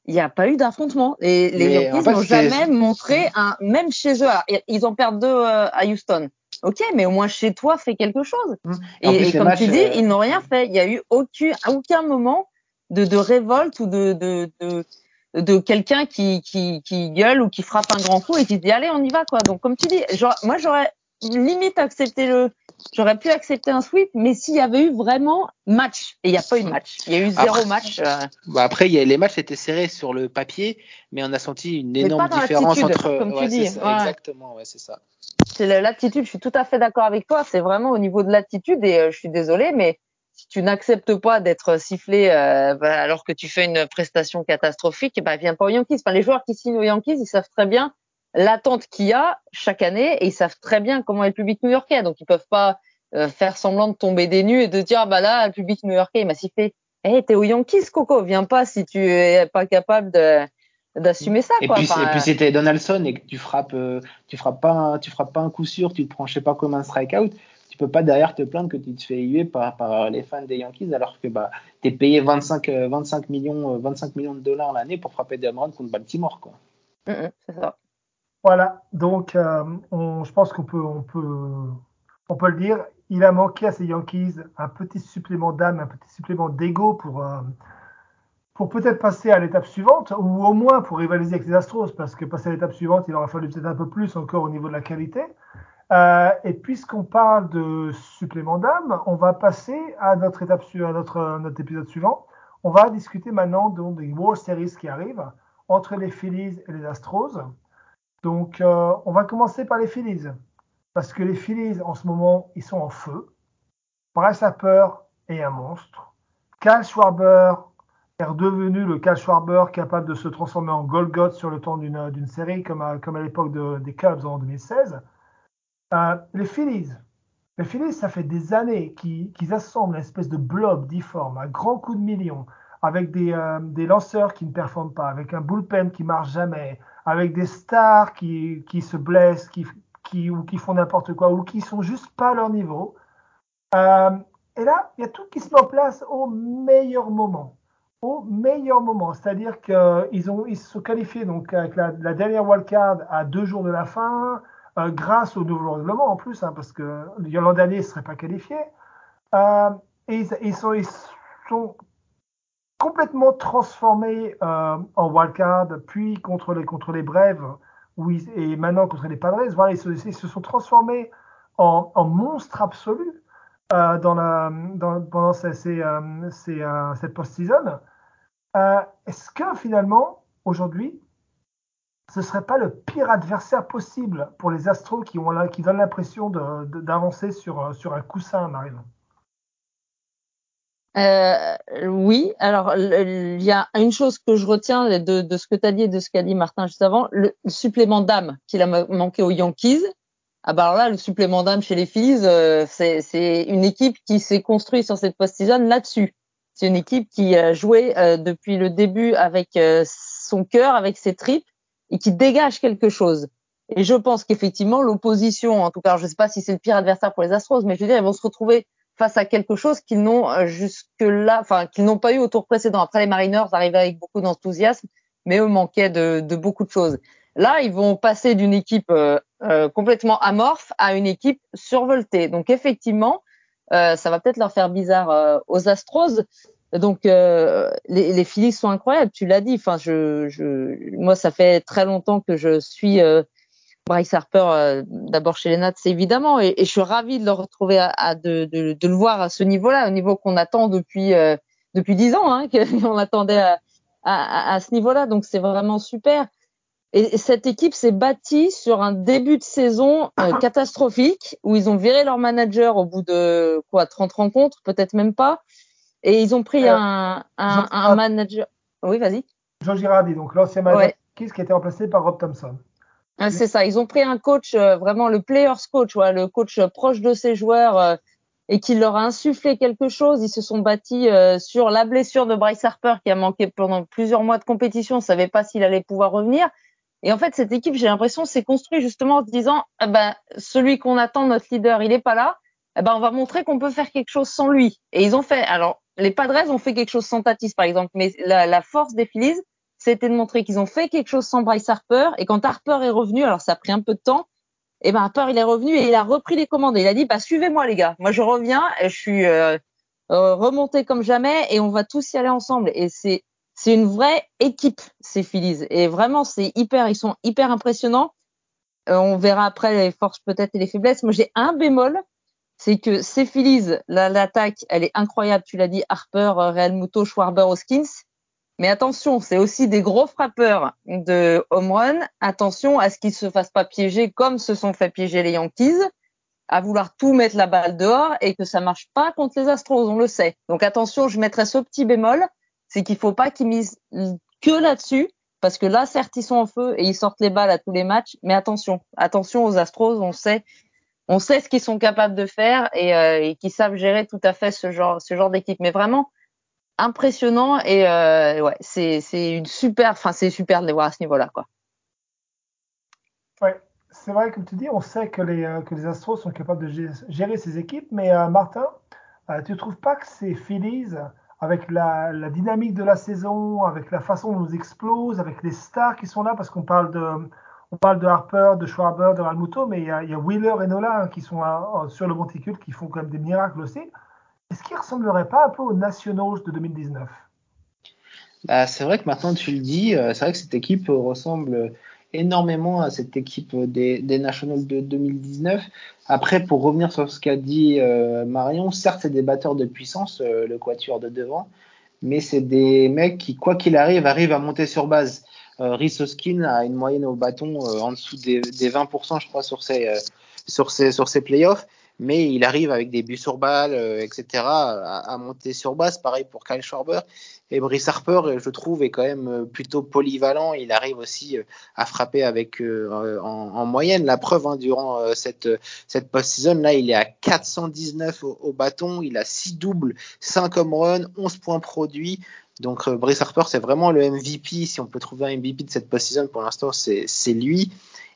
il n'y a pas eu d'affrontement. Et les Yankees n'ont jamais montré un, même chez eux, ils en perdent deux euh, à Houston. Ok, mais au moins chez toi, fais quelque chose. Mmh. Et, comme tu dis, euh, ils n'ont rien fait. Il n'y a eu aucun, aucun moment de, de révolte ou de, de, de de quelqu'un qui, qui, qui gueule ou qui frappe un grand coup et qui dit allez on y va quoi. Donc comme tu dis, genre, moi j'aurais limite accepté le, j'aurais pu accepter un sweep, mais s'il y avait eu vraiment match et il n'y a pas eu de match, il y a eu zéro match. Euh...
Bah après y a, les matchs étaient serrés sur le papier, mais on a senti une énorme différence entre.
Comme tu dis.
Ça, Exactement, ouais c'est ça.
C'est l'attitude. Je suis tout à fait d'accord avec toi. C'est vraiment au niveau de l'attitude et euh, je suis désolé, mais si tu n'acceptes pas d'être sifflé euh, bah, alors que tu fais une prestation catastrophique, bah viens pas aux Yankees. Enfin, les joueurs qui signent aux Yankees, ils savent très bien l'attente qu'il y a chaque année et ils savent très bien comment est le public new-yorkais. Donc ils peuvent pas euh, faire semblant de tomber des nues et de dire bah là le public new-yorkais il m'a sifflé. Eh hey, t'es aux Yankees Coco, viens pas si tu es pas capable de d'assumer ça
et
quoi.
puis, et puis c'était Donaldson et que tu frappes euh, tu frappes pas tu frappes pas un coup sûr tu te prends je sais pas comme un strikeout tu peux pas derrière te plaindre que tu te fais huer par, par les fans des Yankees alors que bah, tu es payé 25, 25, euh, millions, 25 euh, millions de dollars l'année pour frapper des home contre Baltimore. Quoi.
Mm, mm, c'est ça.
Voilà, donc euh, on, je pense qu'on peut, on peut, on peut le dire. Il a manqué à ces Yankees un petit supplément d'âme, un petit supplément d'ego pour, pour peut-être passer à l'étape suivante, ou au moins pour rivaliser avec les Astros, parce que passer à l'étape suivante, il aurait fallu peut-être un peu plus encore au niveau de la qualité. Euh, et puisqu'on parle de supplément d'âme, on va passer à notre étape à notre, notre épisode suivant. On va discuter maintenant des World Series qui arrivent entre les Phillies et les Astros. Donc, euh, on va commencer par les Phillies. Parce que les Phillies, en ce moment, ils sont en feu. Bryce Harper est un monstre. Cal Schwarber est redevenu le Cal Schwarber capable de se transformer en Golgot sur le temps d'une série, comme à, comme à l'époque de, des Cubs en 2016. Euh, les Phillies. Les Phillies, ça fait des années qu'ils assemblent une espèce de blob difforme à grands coups de millions, avec des, euh, des, lanceurs qui ne performent pas, avec un bullpen qui marche jamais, avec des stars qui, se blessent, qui, ou qui font n'importe quoi, ou qui sont juste pas à leur niveau. Euh, et là, il y a tout qui se met en place au meilleur moment. Au meilleur moment. C'est-à-dire qu'ils ont, ils se sont qualifiés donc, avec la, la dernière wildcard à deux jours de la fin. Euh, grâce au nouveau règlement en plus, hein, parce que l'an dernier, ne serait pas qualifié. Euh, et ils, sont, ils, sont, complètement transformés euh, en wildcard, puis contre les, contre les Brèves, et maintenant contre les Padres. Voilà, ils, se, ils sont transformés en, en monstres absolus euh, pendant euh, cette post-season. Est-ce que finalement, aujourd'hui, ce serait pas le pire adversaire possible pour les Astros qui, donnent l'impression d'avancer sur, sur un coussin, Marine
euh, oui, alors il y a une chose que je retiens de, ce que tu as dit et de ce qu'a dit Martin juste avant, le, supplément d'âme qu'il a manqué aux Yankees. Ah bah alors là, le supplément d'âme chez les Phillies, euh, c'est une équipe qui s'est construite sur cette post-season là-dessus. C'est une équipe qui a joué euh, depuis le début avec euh, son cœur, avec ses tripes, et qui dégage quelque chose. Et je pense qu'effectivement, l'opposition, en tout cas, je ne sais pas si c'est le pire adversaire pour les Astros, mais je veux dire, ils vont se retrouver face à quelque chose qu'ils n'ont euh, jusque-là, enfin qu'ils n'ont pas eu au tour précédent. Après, les Mariners arrivaient avec beaucoup d'enthousiasme, mais eux manquaient de, de, beaucoup de choses. Là, ils vont passer d'une équipe euh, euh, complètement amorphe à une équipe survoltée. Donc effectivement, ça va peut-être leur faire bizarre aux Astros. Donc les, les Phillies sont incroyables, tu l'as dit. Enfin, je, je, moi, ça fait très longtemps que je suis Bryce Harper euh, d'abord chez les Nats évidemment et, et, je suis ravie de le retrouver à, à de, de, de, le voir à ce niveau-là, au niveau qu'on attend depuis euh, depuis dix ans, hein, qu'on attendait à, à, à ce niveau-là. Donc c'est vraiment super. Et, cette équipe s'est bâtie sur un début de saison euh, catastrophique où ils ont viré leur manager au bout de quoi 30 rencontres, peut-être même pas. Et ils ont pris un, un, un, manager. Oui, vas-y.
Jean Girardi, donc l'ancien manager qui qui a été remplacé par Rob Thompson.
Ah, c'est ça. Ils ont pris un coach, euh, vraiment le players coach, ouais, le coach euh, proche de ses joueurs euh, et qui leur a insufflé quelque chose. Ils se sont bâtis sur la blessure de Bryce Harper qui a manqué pendant plusieurs mois de compétition. On savait pas s'il allait pouvoir revenir. Et en fait, cette équipe, j'ai l'impression, s'est construite justement en se disant, eh ben, celui qu'on attend, notre leader, il est pas là. Eh ben, on va montrer qu'on peut faire quelque chose sans lui. Et ils ont fait. Alors, les Padres ont fait quelque chose sans Tatis, par exemple, mais la, la force des Phillies, c'était de montrer qu'ils ont fait quelque chose sans Bryce Harper. Et quand Harper est revenu, alors ça a pris un peu de temps, et ben Harper il est revenu et il a repris les commandes. Et il a dit bah suivez-moi les gars, moi je reviens, je suis euh, euh, remonté comme jamais et on va tous y aller ensemble. Et c'est c'est une vraie équipe ces Phillies et vraiment c'est hyper, ils sont hyper impressionnants. Euh, on verra après les forces peut-être et les faiblesses. Moi j'ai un bémol, c'est que ces Phillies, l'attaque, elle est incroyable. Tu l'as dit, Harper, Real Muto, Schwarber, Hoskins. Mais attention, c'est aussi des gros frappeurs de home run. Attention à ce qu'ils se fassent pas piéger comme se sont fait piéger les Yankees, à vouloir tout mettre la balle dehors et que ça marche pas contre les Astros, on le sait. Donc attention, je mettrai ce petit bémol, c'est qu'il faut pas qu'ils misent que là-dessus, parce que là, certes, ils sont en feu et ils sortent les balles à tous les matchs, mais attention, attention aux Astros, on sait, on sait ce qu'ils sont capables de faire et, euh, et qu'ils savent gérer tout à fait ce genre, ce genre d'équipe. Mais vraiment, impressionnant et euh, c'est une super, c'est super de les voir à ce niveau-là quoi.
C'est vrai comme tu dis, on sait que les euh, Astros sont capables de gérer, ces équipes, mais euh, Martin, tu trouves pas que ces Phillies avec la, la, dynamique de la saison, avec la façon dont ils explosent, avec les stars qui sont là, parce qu'on parle de on parle de Harper, de Schwarber, de Ralmuto, mais il y, a, Wheeler et Nola qui sont sur le monticule, qui font quand même des miracles aussi est-ce qu'il ressemblerait pas un peu aux Nationals de 2019
bah, C'est vrai que maintenant tu le dis, euh, c'est vrai que cette équipe ressemble énormément à cette équipe des, Nationals de 2019. Après, pour revenir sur ce qu'a dit euh, Marion, certes, c'est des batteurs de puissance, euh, le quatuor de devant, mais c'est des mecs qui, quoi qu'il arrive, arrivent à monter sur base. Euh, Rhys a une moyenne au bâton en dessous des, des, 20%, je crois, sur ses, sur ses, sur ses playoffs mais il arrive avec des buts sur balle, euh, etc., à, monter sur base. Pareil pour Kyle Schwarber. Et Brice Harper, je trouve, est quand même euh, plutôt polyvalent. Il arrive aussi euh, à frapper avec en, moyenne. La preuve, hein, durant cette, cette post-season, là, il est à 419 au, bâton. Il a 6 doubles, 5 home runs, 11 points produits. Donc Brice Harper, c'est vraiment le MVP. Si on peut trouver un MVP de cette post-season, pour l'instant, c'est lui.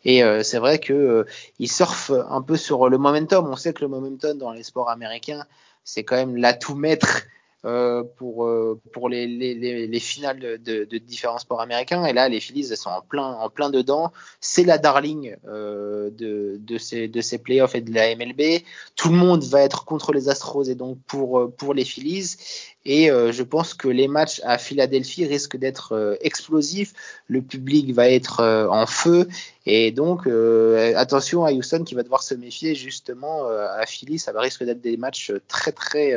Et euh, c'est vrai que euh, il surfe un peu sur le momentum. On sait que le momentum dans les sports américains, c'est quand même l'atout maître euh, pour euh, pour les, les, les, finales de, de, différents sports américains. Et là, les Phillies elles sont en plein en plein dedans. C'est la darling euh, de de ces de ces playoffs et de la MLB. Tout le monde va être contre les Astros et donc pour pour les Phillies. Et je pense que les matchs à Philadelphie risquent d'être explosifs. Le public va être en feu. Et donc, attention à Houston qui va devoir se méfier justement à Philly. Ça va risque d'être des matchs très, très,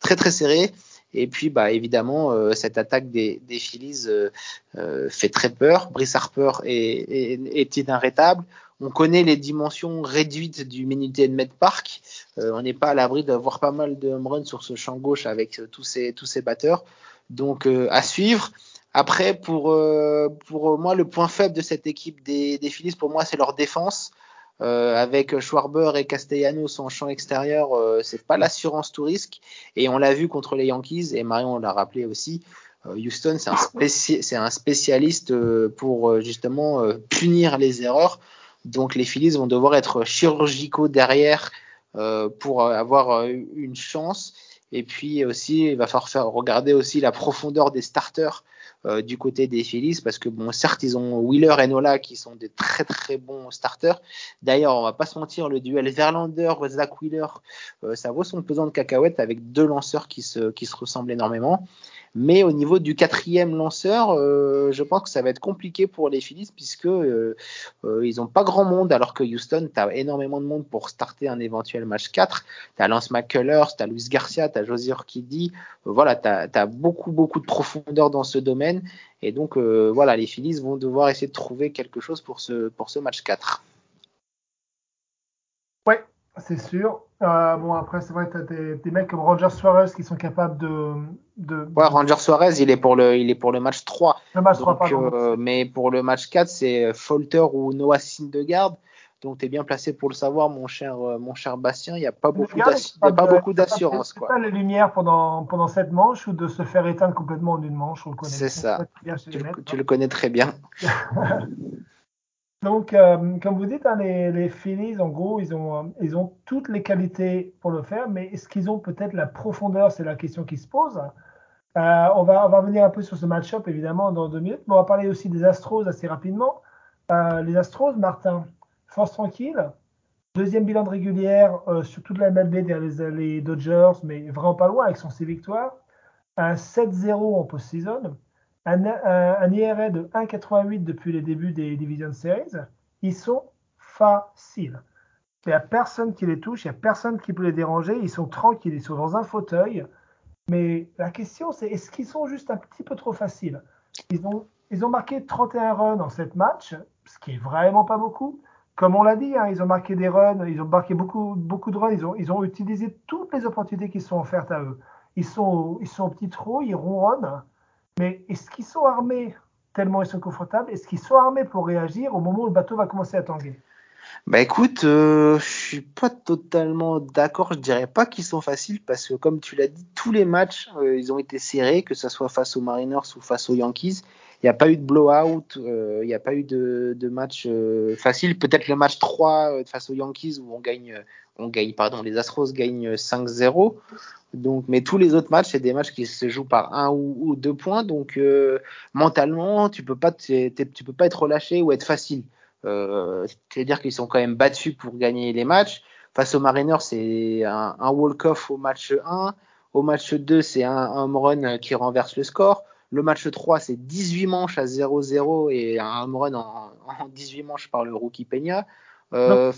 très très serré. Et puis, bah, évidemment, euh, cette attaque des, des Phillies euh, euh, fait très peur. Brice Harper est, inarrêtable. On connaît les dimensions réduites du Minute Med Park. on n'est pas à l'abri d'avoir pas mal de home runs sur ce champ gauche avec tous ces, batteurs. Donc, à suivre. Après, pour, pour moi, le point faible de cette équipe des, des Phillies, pour moi, c'est leur défense. Euh, avec Schwarber et Castellanos en champ extérieur, euh, c'est pas l'assurance tout risque. Et on l'a vu contre les Yankees, et Marion l'a rappelé aussi. Euh, Houston, c'est un, spéci un, spécialiste euh, pour justement punir les erreurs. Donc les Phillies vont devoir être chirurgicaux derrière pour avoir une chance. Et puis aussi, il va falloir regarder aussi la profondeur des starters euh, du côté des Phillies parce que bon certes ils ont Wheeler et Nola qui sont des très très bons starters. D'ailleurs on va pas se mentir le duel Verlander Zach Wheeler euh, ça vaut son pesant de cacahuètes avec deux lanceurs qui se qui se ressemblent énormément. Mais au niveau du quatrième lanceur, euh, je pense que ça va être compliqué pour les Phillies puisque euh, euh, ils n'ont pas grand monde alors que Houston, tu as énormément de monde pour starter un éventuel match 4. Tu as Lance McCullers, tu as Luis Garcia, tu as Josier Orchidi. voilà, tu as, beaucoup beaucoup de profondeur dans ce domaine. Et donc voilà, les Phillies vont devoir essayer de trouver quelque chose pour ce, pour ce match 4.
Ouais, c'est sûr. Euh, bon, après, c'est vrai tu as des, mecs comme Roger Suarez qui sont capables de. de
ouais, Roger Suarez, il est pour le, il est pour le match 3.
Le match 3, pardon.
Euh, mais pour le match 4, c'est Folter ou Noah Syndergaard. Donc, tu es bien placé pour le savoir, mon cher, euh, mon cher Bastien. Il n'y a pas beaucoup, d'assurance.
C'est pas les lumières pendant, pendant cette manche ou de se faire éteindre complètement en une manche.
C'est ça. Tu, tu le connais très bien.
Donc, euh, comme vous dites, hein, les, Phillies, en gros, ils ont, euh, ils ont toutes les qualités pour le faire, mais est-ce qu'ils ont peut-être la profondeur? C'est la question qui se pose. Euh, on, va, on revenir un peu sur ce match-up, évidemment, dans deux minutes, mais on va parler aussi des Astros assez rapidement. Les Astros, Martin, force tranquille, deuxième bilan de régulière sur toute la MLB derrière les, les, Dodgers, mais vraiment pas loin avec son 6 victoires. Un 7-0 en post-season un, un, IRA de 1,88 depuis les débuts des Division Series, ils sont faciles. Il n'y a personne qui les touche, il n'y a personne qui peut les déranger, ils sont tranquilles, ils sont dans un fauteuil. Mais la question, c'est est-ce qu'ils sont juste un petit peu trop faciles? Ils ont, ils ont marqué 31 runs en 7 matchs, ce qui est vraiment pas beaucoup. Comme on l'a dit, hein, ils ont marqué des runs, ils ont marqué beaucoup, beaucoup de runs, ils ont, ils ont utilisé toutes les opportunités qui sont offertes à eux. Ils sont, ils sont au petit trou, ils ronronnent. Mais est-ce qu'ils sont armés tellement ils sont confortables? Est-ce qu'ils sont armés pour réagir au moment où le bateau va commencer à tanguer?
Bah écoute, euh, je suis pas totalement d'accord. Je dirais pas qu'ils sont faciles parce que comme tu l'as dit, tous les matchs euh, ils ont été serrés, que ce soit face aux Mariners ou face aux Yankees. Il n'y a pas eu de blowout, euh, il n'y a pas eu de, de match euh, facile. Peut-être le match 3 euh, face aux Yankees où on gagne, on gagne, pardon, les Astros gagnent 5-0. Donc, mais tous les autres matchs, c'est des matchs qui se jouent par un ou, ou deux points. Donc, euh, mentalement, tu peux pas, tu peux pas être relâché ou être facile. Euh, C'est-à-dire qu'ils sont quand même battus pour gagner les matchs. Face aux Mariners, c'est un, walk-off au match 1. Au match 2, c'est un, un run qui renverse le score. Le match 3, c'est 18 manches à 0-0 et un home run en, 18 manches par le rookie Peña.
Euh,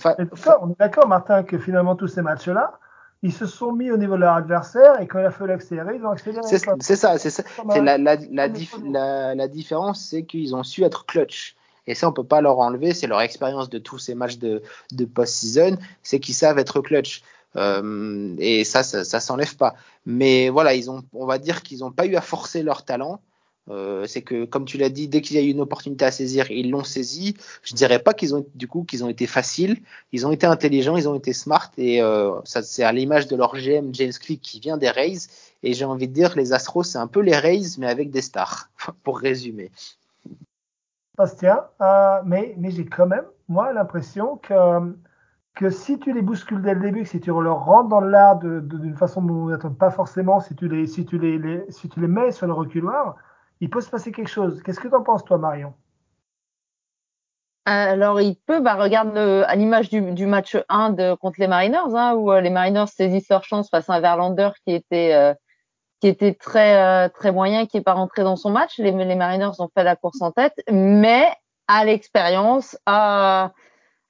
on est d'accord, Martin, que finalement tous ces matchs-là, ils se sont mis au niveau de leur adversaire et quand il a fallu accélérer, ils ont accéléré.
C'est ça, c'est ça. La, la, la, la, la différence, c'est qu'ils ont su être clutch. Et ça, on peut pas leur enlever. C'est leur expérience de tous ces matchs de, de post-season, c'est qu'ils savent être clutch. Euh, et ça, ça, ça s'enlève pas. Mais voilà, ils ont, on va dire qu'ils n'ont pas eu à forcer leur talent. Euh, c'est que, comme tu l'as dit, dès qu'il y a eu une opportunité à saisir, ils l'ont saisi. Je dirais pas qu'ils ont, du coup, qu'ils ont été faciles. Ils ont été intelligents, ils ont été smart. Et euh, ça, c'est à l'image de leur GM James Click qui vient des Rays. Et j'ai envie de dire, les Astros, c'est un peu les Rays, mais avec des stars, pour résumer.
Bastien, euh, mais, mais j'ai quand même, moi, l'impression que que si tu les bouscules dès le début, si tu leur rentres dans l'art d'une façon dont on n'attend pas forcément, si tu, les, si, tu les, si tu les mets sur le reculoir, il peut se passer quelque chose. Qu'est-ce que tu en penses, toi, Marion?
Alors, il peut, bah, regarde à l'image du, match 1 de, contre les Mariners, hein, où euh, les Mariners saisissent leur chance face à un Verlander qui était, euh, qui était très, euh, très moyen, qui n'est pas rentré dans son match. Les, Mariners ont fait la course en tête, mais à l'expérience,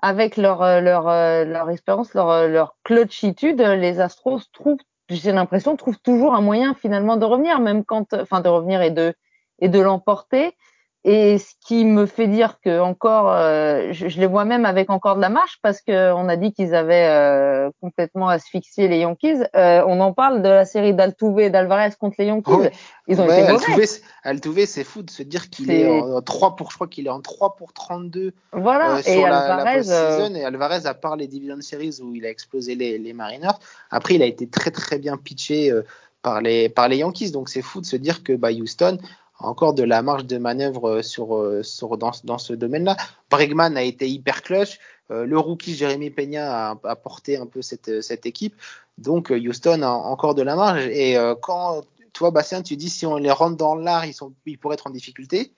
avec leur euh, leur euh, leur expérience, leur euh, leur clutchitude, les Astros trouvent j'ai l'impression, trouve toujours un moyen finalement de revenir, même quand, enfin, de revenir et de et de l'emporter. Et ce qui me fait dire que encore, euh, je, je, les vois même avec encore de la marche parce que on a dit qu'ils avaient euh, complètement asphyxié les Yankees. Euh, on en parle de la série d'Altuve et d'Alvarez contre les Yankees. Ils ont
Ouais,
été
Altuve,
mauvais.
Altuve, c'est fou de se dire qu'il est en 3 pour, je crois qu'il est en 3 pour 32
Voilà.
euh,
et
sur la, la
Alvarez,
post-season. Et Alvarez, à part les Division Series où il a explosé les, les Mariners, après, il a été très très bien pitché par, les, par les Yankees. Donc c'est fou de se dire que bah, Houston encore de la marge de manœuvre euh, euh, dans, ce domaine-là. Bregman a été hyper clutch. Euh, le rookie Jérémy Peña a, porté un peu cette, équipe. Donc Houston a encore de la marge. Et quand toi, Bastien, tu dis si on les rentre dans l'art, ils, sont, ils pourraient être en difficulté.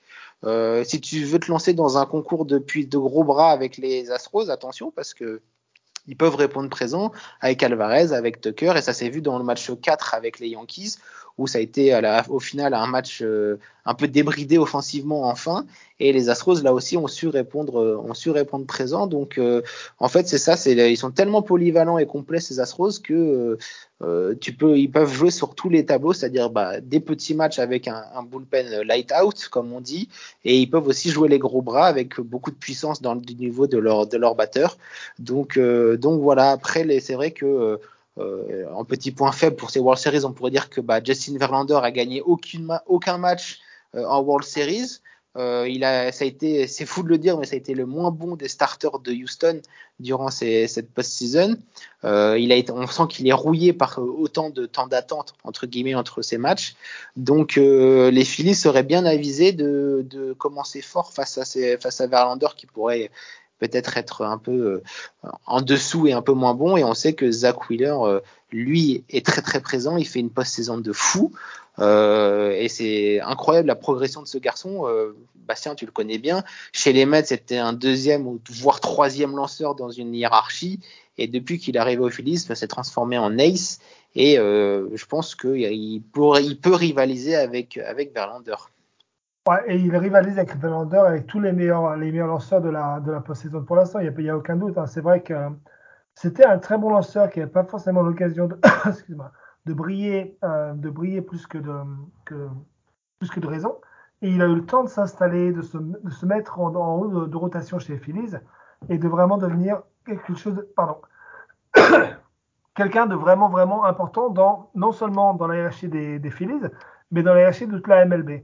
Si tu veux te lancer dans un concours depuis de gros bras avec les Astros, attention parce que ils peuvent répondre présent avec Alvarez, avec Tucker, et ça s'est vu dans le match 4 avec les Yankees, où ça a été au final un match euh, un peu débridé offensivement enfin, et les Astros là aussi ont su répondre, euh, ont su répondre présent. Donc euh, en fait c'est ça, ils sont tellement polyvalents et complets ces Astros que tu peux, ils peuvent jouer sur tous les tableaux, c'est-à-dire bah, des petits matchs avec un, bullpen light out comme on dit, et ils peuvent aussi jouer les gros bras avec beaucoup de puissance dans le niveau de leur de leur batteur. Donc donc voilà. Après c'est vrai que euh, en petit point faible pour ces World Series, on pourrait dire que bah, Justin Verlander a gagné aucun match euh, en World Series. Euh, ça a été, c'est fou de le dire, mais ça a été le moins bon des starters de Houston durant cette post-season. Euh, on sent qu'il est rouillé par autant de temps d'attente entre guillemets entre ces matchs. Donc les Phillies seraient bien avisés de, commencer fort face à Verlander qui pourrait peut-être être un peu euh, en dessous et un peu moins bon. Et on sait que Zach Wheeler, euh, lui, est très très présent. Il fait une post-saison de fou. Euh, et c'est incroyable la progression de ce garçon. Bastien, tu le connais bien. Chez les Mets, c'était un deuxième ou voire troisième lanceur dans une hiérarchie. Et depuis qu'il est arrivé au Phillies, s'est transformé en ace. Et je pense qu'il pourrait, il peut rivaliser avec, avec Verlander.
Ouais, et il rivalise avec Verlander avec tous les meilleurs, les meilleurs lanceurs de la, de la post-saison pour l'instant. Il n'y a, aucun doute. Hein. C'est vrai que c'était un très bon lanceur qui n'avait pas forcément l'occasion de, de briller, euh, de briller plus que de, plus que de raison. Et il a eu le temps de s'installer, de se, de se mettre en, en haut de, rotation chez Phillies et de vraiment devenir quelque chose pardon, quelqu'un de vraiment, vraiment important dans, non seulement dans la hiérarchie des, des Phillies, mais dans la hiérarchie de toute la MLB.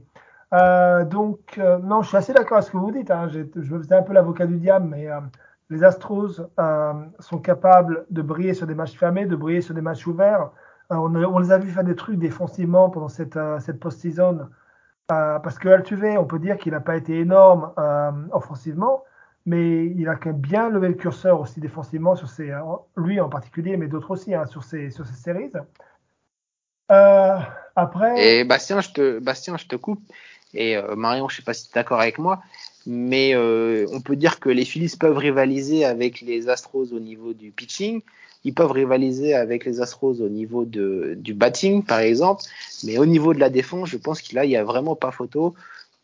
Euh, donc, euh, non, je suis assez d'accord avec ce que vous dites. Hein. Je, me faisais un peu l'avocat du diable, mais euh, les Astros sont capables de briller sur des matchs fermés, de briller sur des matchs ouverts. On, les a vu faire des trucs défensivement pendant cette, cette post-season. Parce que Altuve, on peut dire qu'il n'a pas été énorme offensivement, mais il a quand même bien levé le curseur aussi défensivement sur ses, lui en particulier, mais d'autres aussi hein, sur ces sur ces séries. après.
Et Bastien, Bastien, je te coupe. Et euh, Marion, je sais pas si tu es d'accord avec moi, mais euh, on peut dire que les Phillies peuvent rivaliser avec les Astros au niveau du pitching. Ils peuvent rivaliser avec les Astros au niveau de, du batting, par exemple. Mais au niveau de la défense, je pense qu'il il y a vraiment pas photo.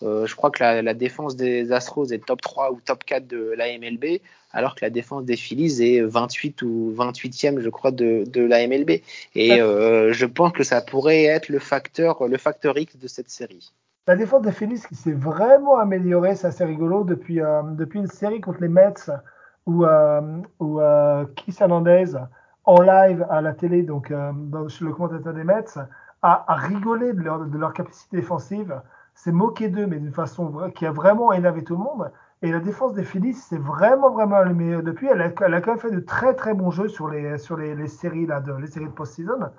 Euh, je crois que la, la, défense des Astros est top 3 ou top 4 de la MLB, alors que la défense des Phillies est 28 ou 28e, je crois, de, de la MLB. Et euh, je pense que ça pourrait être le facteur, le facteur X de cette série.
La défense des Phillies qui s'est vraiment améliorée, c'est assez rigolo, depuis, euh, depuis une série contre les Mets où, euh, où euh, Hernandez, en live à la télé, donc euh, dans, le commentateur des Mets, a, a rigolé de leur, de leur capacité défensive, s'est moqué d'eux, mais d'une façon qui a vraiment énervé tout le monde. Et la défense des Phillies, c'est vraiment, vraiment allumé depuis. Elle a, elle a, quand même fait de très, très bons jeux sur les, sur les, les séries, là, de, les séries de post-season.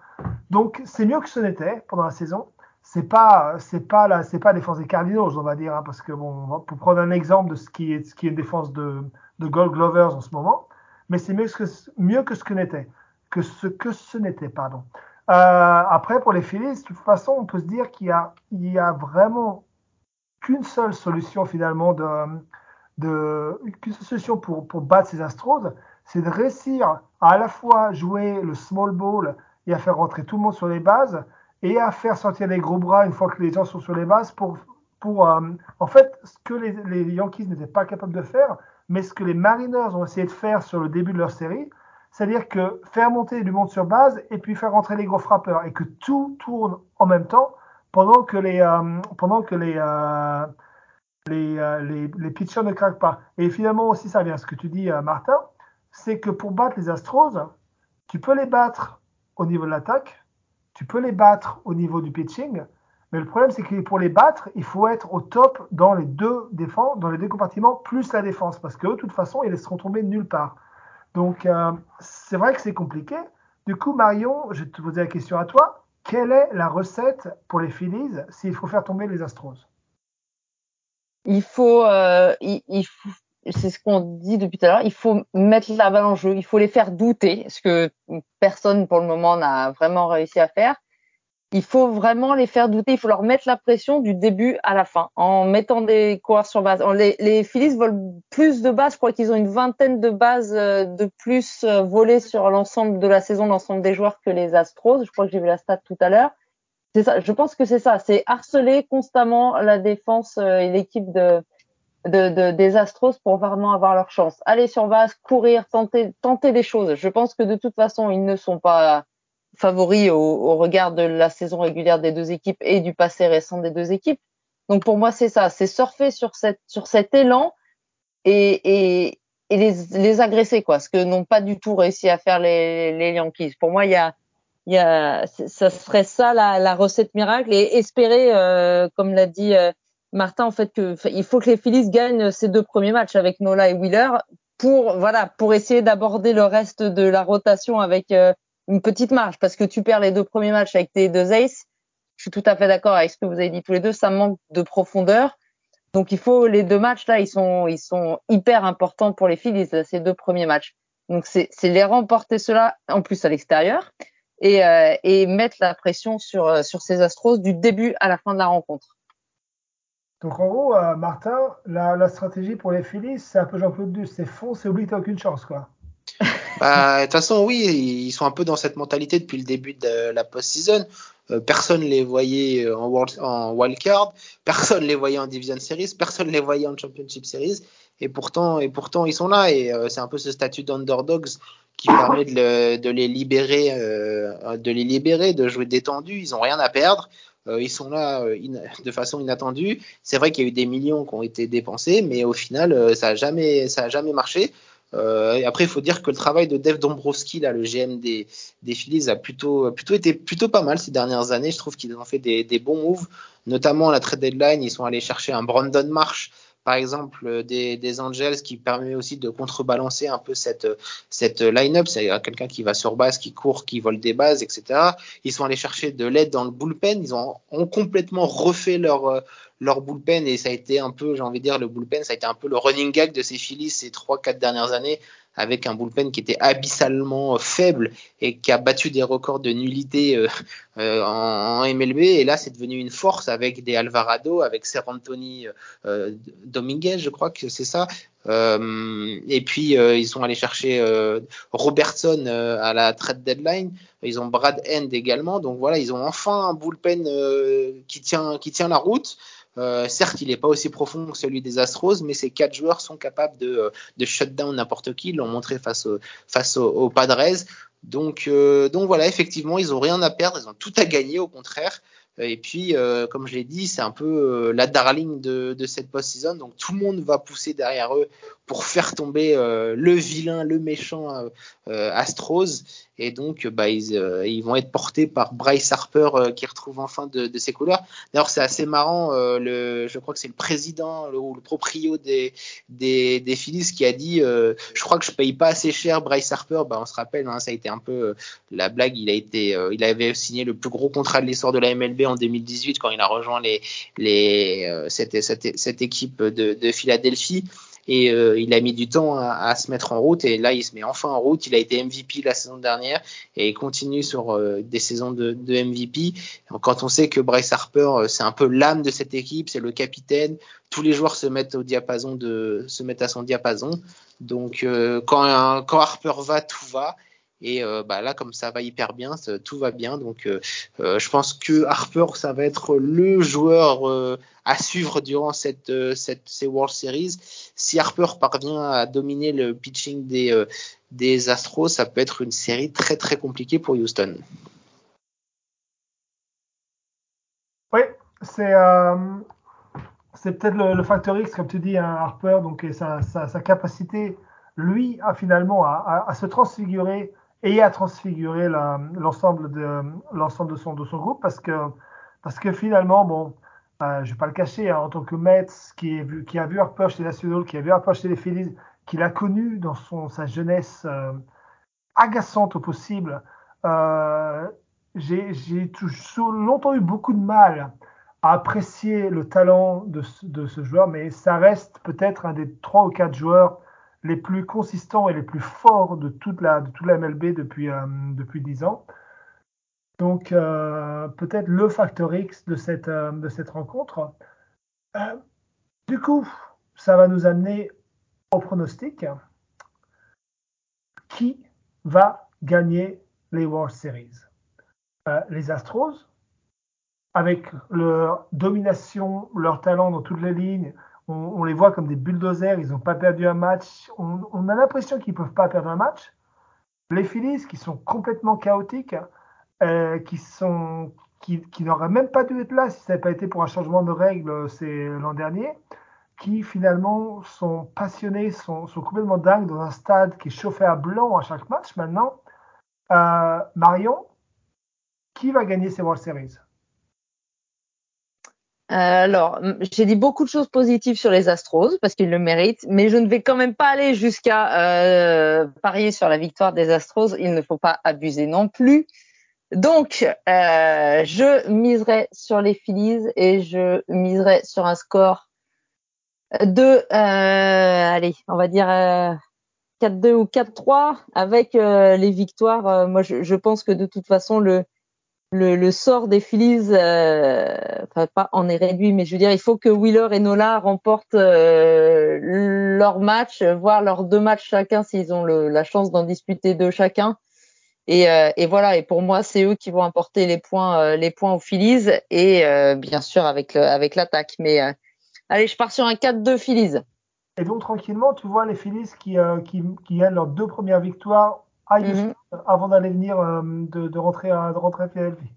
Donc, c'est mieux que ce n'était pendant la saison c'est pas c'est pas la c'est pas défense des Cardinals on va dire hein, parce que bon pour prendre un exemple de ce qui est ce qui est une défense de de Gold Glovers en ce moment mais c'est mieux que mieux que ce que n'était que ce que ce n'était pardon. Euh, après pour les Phillies de toute façon on peut se dire qu'il y a il y a vraiment qu'une seule solution finalement de de qu'une solution pour pour battre ces Astros c'est de réussir à, à la fois jouer le small ball et à faire rentrer tout le monde sur les bases et à faire sortir les gros bras une fois que les gens sont sur les bases pour, pour euh, en fait, ce que les, Yankees n'étaient pas capables de faire, mais ce que les Mariners ont essayé de faire sur le début de leur série, c'est-à-dire que faire monter du monde sur base et puis faire rentrer les gros frappeurs et que tout tourne en même temps pendant que les, euh, pendant que les, euh, les, les, les, pitchers ne craquent pas. Et finalement aussi, ça vient à ce que tu dis, Martin, c'est que pour battre les Astros, tu peux les battre au niveau de l'attaque, tu peux les battre au niveau du pitching, mais le problème, c'est que pour les battre, il faut être au top dans les deux dans les deux compartiments, plus la défense, parce que de toute façon, ils laisseront tomber nulle part. Donc, euh, c'est vrai que c'est compliqué. Du coup, Marion, je vais te poser la question à toi. Quelle est la recette pour les Phillies s'il faut faire tomber les Astros?
Il faut, euh, il, faut c'est ce qu'on dit depuis tout à l'heure, il faut mettre la balle en jeu, il faut les faire douter, ce que personne pour le moment n'a vraiment réussi à faire il faut vraiment les faire douter, il faut leur mettre la pression du début à la fin en mettant des coureurs sur base. Les, les Phillies volent plus de bases, je crois qu'ils ont une vingtaine de bases euh, de plus euh, volées sur l'ensemble de la saison, l'ensemble des joueurs que les Astros. Je crois que j'ai vu la stat tout à l'heure. C'est ça, je pense que c'est ça, c'est harceler constamment la défense euh, et l'équipe de, de, de, des Astros pour vraiment avoir leur chance. Aller sur base, courir, tenter, tenter des choses. Je pense que de toute façon, ils ne sont pas favori au, au, regard de la saison régulière des deux équipes et du passé récent des deux équipes. Donc pour moi, c'est ça, c'est surfer sur, cette, sur cet élan et, et, et les, les, agresser, quoi, ce que n'ont pas du tout réussi à faire les, les Yankees. Pour moi, il y a, y a, ça serait ça la, la recette miracle et espérer, euh, comme l'a dit euh, Martin, en fait, que il faut que les Phillies gagnent ces deux premiers matchs avec Nola et Wheeler pour voilà pour essayer d'aborder le reste de la rotation avec euh, une petite marge parce que tu perds les deux premiers matchs avec tes deux aces. Je suis tout à fait d'accord avec ce que vous avez dit tous les deux. Ça manque de profondeur. Donc il faut les deux matchs là, ils sont ils sont hyper importants pour les Phillies ces deux premiers matchs. Donc c'est les remporter cela en plus à l'extérieur et euh, et mettre la pression sur euh, sur ces Astros du début à la fin de la rencontre.
Donc en gros, euh, Martin, la, stratégie pour les Phillies, c'est un peu Jean-Claude Duss, c'est fonce et oublie t'as aucune chance quoi.
Bah, de toute façon, oui, ils sont un peu dans cette mentalité depuis le début de la post-season. Euh, personne les voyait en, world, en wildcard, personne les voyait en Division Series, personne les voyait en Championship Series, et pourtant, et pourtant ils sont là. Et euh, c'est un peu ce statut d'underdogs qui permet de, de, les libérer, euh, de les libérer, de jouer détendu. Ils ont rien à perdre. Euh, ils sont là euh, de façon inattendue. C'est vrai qu'il y a eu des millions qui ont été dépensés, mais au final, ça a jamais, jamais marché. Euh, après, il faut dire que le travail de Dave Dombrowski, là, le GM des, des Phillies, a plutôt, plutôt été plutôt pas mal ces dernières années. Je trouve qu'ils ont fait des, des bons moves, notamment à la trade deadline. Ils sont allés chercher un Brandon Marsh, par exemple, des, des Angels, qui permet aussi de contrebalancer un peu cette, cette line-up. C'est quelqu'un qui va sur base, qui court, qui vole des bases, etc. Ils sont allés chercher de l'aide dans le bullpen. Ils ont, complètement refait leur, leur bullpen et ça a été un peu, j'ai envie de dire, le bullpen, ça a été un peu le running gag de ces Phillies ces trois, quatre dernières années avec un bullpen qui était abyssalement faible et qui a battu des records de nullité euh, euh, en, MLB. Et là, c'est devenu une force avec des Alvarado, avec Ser Anthony euh, Dominguez, je crois que c'est ça. Euh, et puis ils sont allés chercher Robertson à la trade deadline. Ils ont Brad End également. Donc voilà, ils ont enfin un bullpen qui tient qui tient la route. Euh, certes, il n'est pas aussi profond que celui des Astros, mais ces quatre joueurs sont capables de, euh, de shut down n'importe qui. Ils l'ont montré face, au, aux, Padres. Donc, euh, donc voilà, effectivement, ils ont rien à perdre, ils ont tout à gagner, au contraire. Et puis, euh, comme je l'ai dit, c'est un peu la darling de, cette post-season. Donc, tout le monde va pousser derrière eux pour faire tomber le vilain, le méchant Astros. Et donc, bah, ils, euh, vont être portés par Bryce Harper euh, qui retrouve enfin de, ses couleurs. D'ailleurs, c'est assez marrant. Euh, le, je crois que c'est le président ou le, proprio des, des, Phillies qui a dit Je crois que je paye pas assez cher Bryce Harper. Bah, on se rappelle, hein, ça a été un peu la blague. Il, a été, il avait signé le plus gros contrat de l'histoire de la MLB en 2018 quand il a rejoint les, cette, équipe de, de Philadelphie et euh, il a mis du temps à, se mettre en route et là il se met enfin en route. Il a été MVP la saison dernière et continue sur euh, des saisons de, MVP. Quand on sait que Bryce Harper euh, c'est un peu l'âme de cette équipe, c'est le capitaine, tous les joueurs se mettent à son diapason. Donc quand Harper va, tout va. Et euh, bah là, comme ça va hyper bien, tout va bien. Donc, euh, euh, je pense que Harper, ça va être le joueur à suivre durant cette, cette, ces World Series. Si Harper parvient à dominer le pitching des, des Astros, ça peut être une série très très compliquée pour Houston.
Oui, c'est c'est peut-être le, facteur X, comme tu dis, hein, Harper, donc sa, sa, sa, capacité, lui, à finalement à se transfigurer et à transfigurer l'ensemble de l'ensemble de son de son groupe parce que parce que finalement bon euh, je vais pas le cacher hein, en tant que Mets qui, est vu, qui a vu Harper chez les Nationals qui a vu Harper chez les Phillies qu'il a connu dans son sa jeunesse euh, agaçante au possible euh, j'ai longtemps eu beaucoup de mal à apprécier le talent de, de ce joueur mais ça reste peut-être un des trois ou quatre joueurs les plus consistants et les plus forts de toute la, MLB depuis, euh, depuis 10 ans. Donc, euh, peut-être le facteur X de cette, euh, de cette rencontre. du coup, ça va nous amener au pronostic. Qui va gagner les World Series? Les Astros, avec leur domination, leur talent dans toutes les lignes, on, les voit comme des bulldozers, ils n'ont pas perdu un match. On, a l'impression qu'ils ne peuvent pas perdre un match. Les Phillies, qui sont complètement chaotiques, euh, qui sont qui, n'auraient même pas dû être là si ça n'avait pas été pour un changement de règles c'est l'an dernier, qui finalement sont passionnés, sont, complètement dingues dans un stade qui est chauffé à blanc à chaque match maintenant. Euh, Marion, qui va gagner ces World Series?
euh, alors, j'ai dit beaucoup de choses positives sur les Astros parce qu'ils le méritent, mais je ne vais quand même pas aller jusqu'à euh, parier sur la victoire des Astros. Il ne faut pas abuser non plus. Donc, euh, je miserai sur les Phillies et je miserai sur un score de, allez, on va dire 4-2 ou 4-3 avec les victoires. moi, je, je, pense que de toute façon, le le, sort des Phillies, euh, enfin pas en est réduit, mais je veux dire, il faut que Wheeler et Nola remportent euh, leur match, voire leurs deux matchs chacun s'ils ont le, la chance d'en disputer deux chacun. Et, euh, et, voilà. Et pour moi, c'est eux qui vont apporter les points, euh, les points aux Phillies et bien sûr avec le, avec l'attaque. Mais allez, je pars sur un 4-2 Phillies.
Et donc tranquillement, tu vois les Phillies qui, qui, qui gagnent leurs deux premières victoires Mhm. avant d'aller venir euh, de, de, rentrer à, de rentrer à Philadelphie.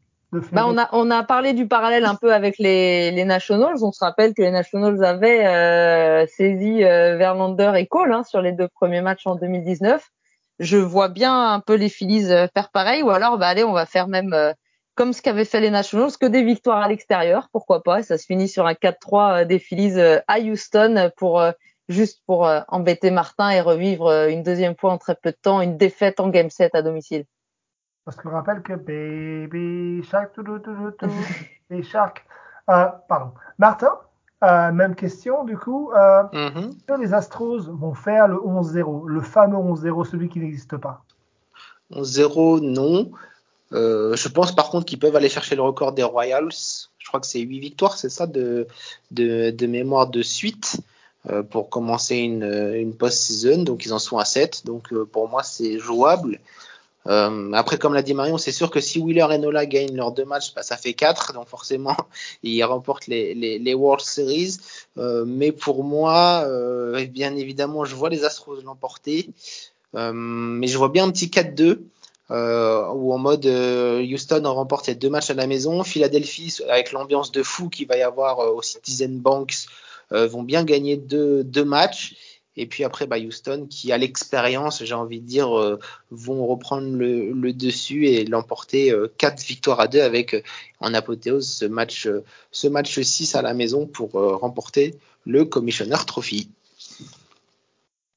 Bah on, a, on a parlé du parallèle un peu avec les, les Nationals. On se rappelle que les Nationals avaient euh, saisi euh, Verlander et Cole hein, sur les deux premiers matchs en 2019. Je vois bien un peu les Phillies euh, faire pareil, ou alors bah allez, on va faire même comme ce qu'avaient fait les Nationals, que des victoires à l'extérieur, pourquoi pas. Ça se finit sur un 4-3 des Phillies à Houston pour juste pour euh, embêter Martin et revivre euh, une deuxième fois en très peu de temps une défaite en game 7 à domicile.
Parce qu'on rappelle que Baby Shark, les Shark. Euh, pardon. Martin, même question du coup. Mm-hmm. Les Astros vont faire le 11-0, le fameux 11-0, celui qui n'existe pas?
11-0, non. je pense par contre qu'ils peuvent aller chercher le record des Royals. Je crois que c'est 8 victoires, c'est ça, de, de, de, mémoire de suite. Euh, pour commencer une, une post-season. Donc ils en sont à 7. Donc euh, pour moi c'est jouable. Euh, après, comme l'a dit Marion, c'est sûr que si Wheeler et Nola gagnent leurs deux matchs, bah, ça fait 4, donc forcément, ils remportent les, World Series. Euh, mais pour moi, euh, bien évidemment, je vois les Astros l'emporter, mais je vois bien un petit 4-2. Euh, où en mode Houston remporte les deux matchs à la maison, Philadelphie avec l'ambiance de fou qu'il va y avoir au Citizen Banks euh, vont bien gagner deux, matchs. Et puis après, bah, Houston, qui a l'expérience, j'ai envie de dire, euh, vont reprendre le, dessus et l'emporter euh, 4 victoires à 2 avec euh, en apothéose ce match, ce match 6 à la maison pour remporter le Commissioner Trophy.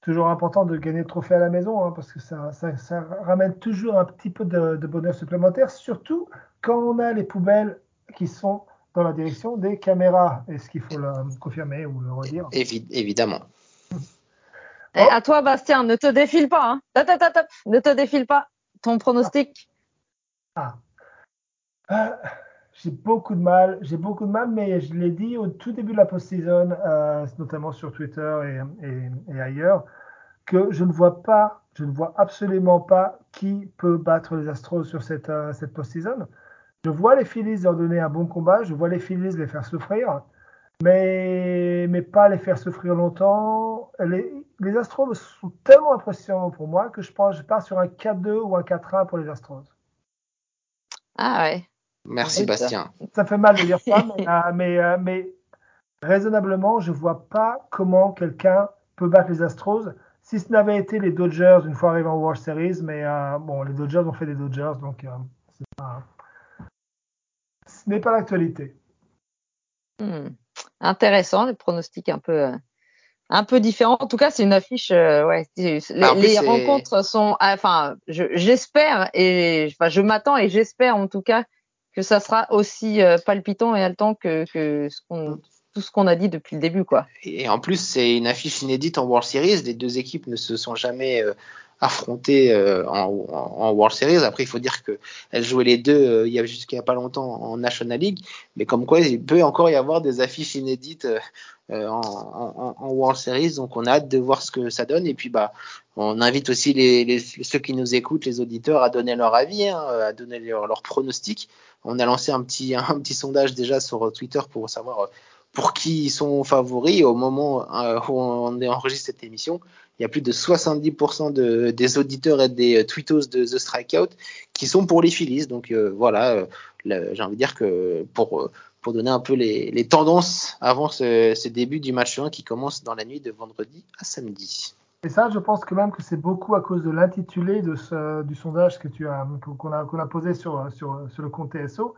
Toujours important de gagner le trophée à la maison hein, parce que ça, ramène toujours un petit peu de bonheur supplémentaire, surtout quand on a les poubelles qui sont dans la direction des caméras. Est-ce qu'il faut le confirmer ou le redire?
Évidemment.
Et à toi, Bastien, ne te défile pas. Hein. ne te défile pas. Ton pronostic?
Ah. Euh, j'ai beaucoup de mal. J'ai beaucoup de mal, mais je l'ai dit au tout début de la post-season, euh, notamment sur Twitter et, et, et ailleurs. que je ne vois pas, je ne vois absolument pas qui peut battre les Astros sur cette, euh, cette post-season. Je vois les Phillies leur donner un bon combat, je vois les Phillies les faire souffrir, mais, mais pas les faire souffrir longtemps. Les, les Astros sont tellement impressionnants pour moi que je pense je pars sur un 4-2 ou un 4-1 pour les Astros.
Ah ouais.
Merci Bastien.
Ça fait mal de dire ça, mais, euh, mais, euh, mais raisonnablement, je vois pas comment quelqu'un peut battre les Astros si ce n'avait été les Dodgers une fois arrivés en World Series. Mais euh, bon, les Dodgers ont fait des Dodgers, donc pas, ce n'est pas l'actualité.
Hmm. Intéressant, des pronostics un peu un peu différents. En tout cas, c'est une affiche. ouais, les,
Bah,
les rencontres sont. ah, Enfin, je- j'espère et enfin, je m'attends et j'espère en tout cas que ça sera aussi euh, palpitant et haletant que, que ce qu'on- tout ce qu'on a dit depuis le début, quoi.
Et en plus, c'est une affiche inédite en World Series. Les deux équipes ne se sont jamais euh, affrontées euh, en, World Series. Après, il faut dire que elles jouaient les deux euh, il y a jusqu'à pas longtemps en National League. Mais comme quoi, il peut encore y avoir des affiches inédites euh, en, World Series. Donc, on a hâte de voir ce que ça donne. Et puis, bah, on invite aussi les, ceux qui nous écoutent, les auditeurs, à donner leur avis, hein, à donner leur, leur pronostic. On a lancé un petit, un petit sondage déjà sur Twitter pour savoir pour qui ils sont favoris. Au moment où on enregistre cette émission, il y a plus de 70% de, des auditeurs et des euh, tweetos de The Strikeout qui sont pour les Phillies. Donc euh, voilà, euh, j'ai envie de dire que pour, pour donner un peu les, tendances avant ce, début du match 1 qui commence dans la nuit de vendredi à samedi.
Et ça, je pense quand même que c'est beaucoup à cause de l'intitulé du sondage que tu as qu'on a, posé sur, sur, sur le compte TSO,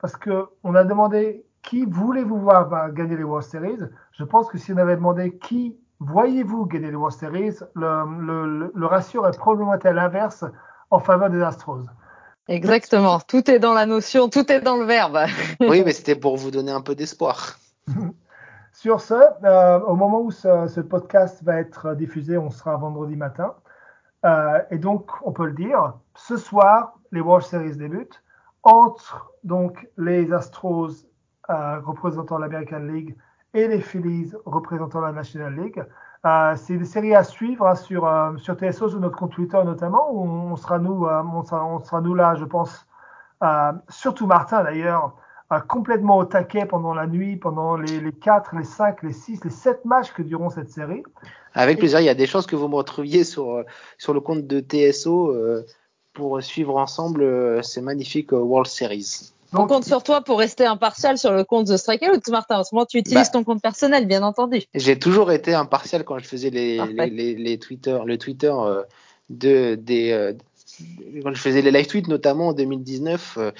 parce que on a demandé qui voulez-vous voir bah, gagner les World Series. Je pense que si on avait demandé qui voyez-vous gagner les World Series, le, le, le, le ratio aurait probablement à l'inverse en faveur des Astros.
Exactement. Tout est dans la notion, tout est dans le verbe.
Oui, mais c'était pour vous donner un peu d'espoir.
Sur ce, euh, au moment où ce, ce, podcast va être diffusé, on sera vendredi matin. Euh, et donc, on peut le dire, ce soir, les World Series débutent entre donc les Astros euh, représentant l'American League et les Phillies représentant la National League. Euh, c'est une série à suivre hein, sur, sur TSO, sur notre compte Twitter notamment, où on sera nous, on sera, on sera nous là, je pense, surtout Martin d'ailleurs, euh, complètement au taquet pendant la nuit, pendant les, les 4, les 5, les 6, les 7 matchs que durant cette série.
Avec plaisir, il y a des chances que vous me retrouviez sur, sur le compte de TSO euh, pour suivre ensemble euh, ces magnifiques World Series.
Donc, on compte sur toi pour rester impartial sur le compte de Strikeout, Martin. En ce moment, tu utilises bah, ton compte personnel, bien entendu.
J'ai toujours été impartial quand je faisais les, les, les, les, Twitter, le Twitter euh, de, des, euh, quand je faisais les live tweets, notamment en 2019, euh,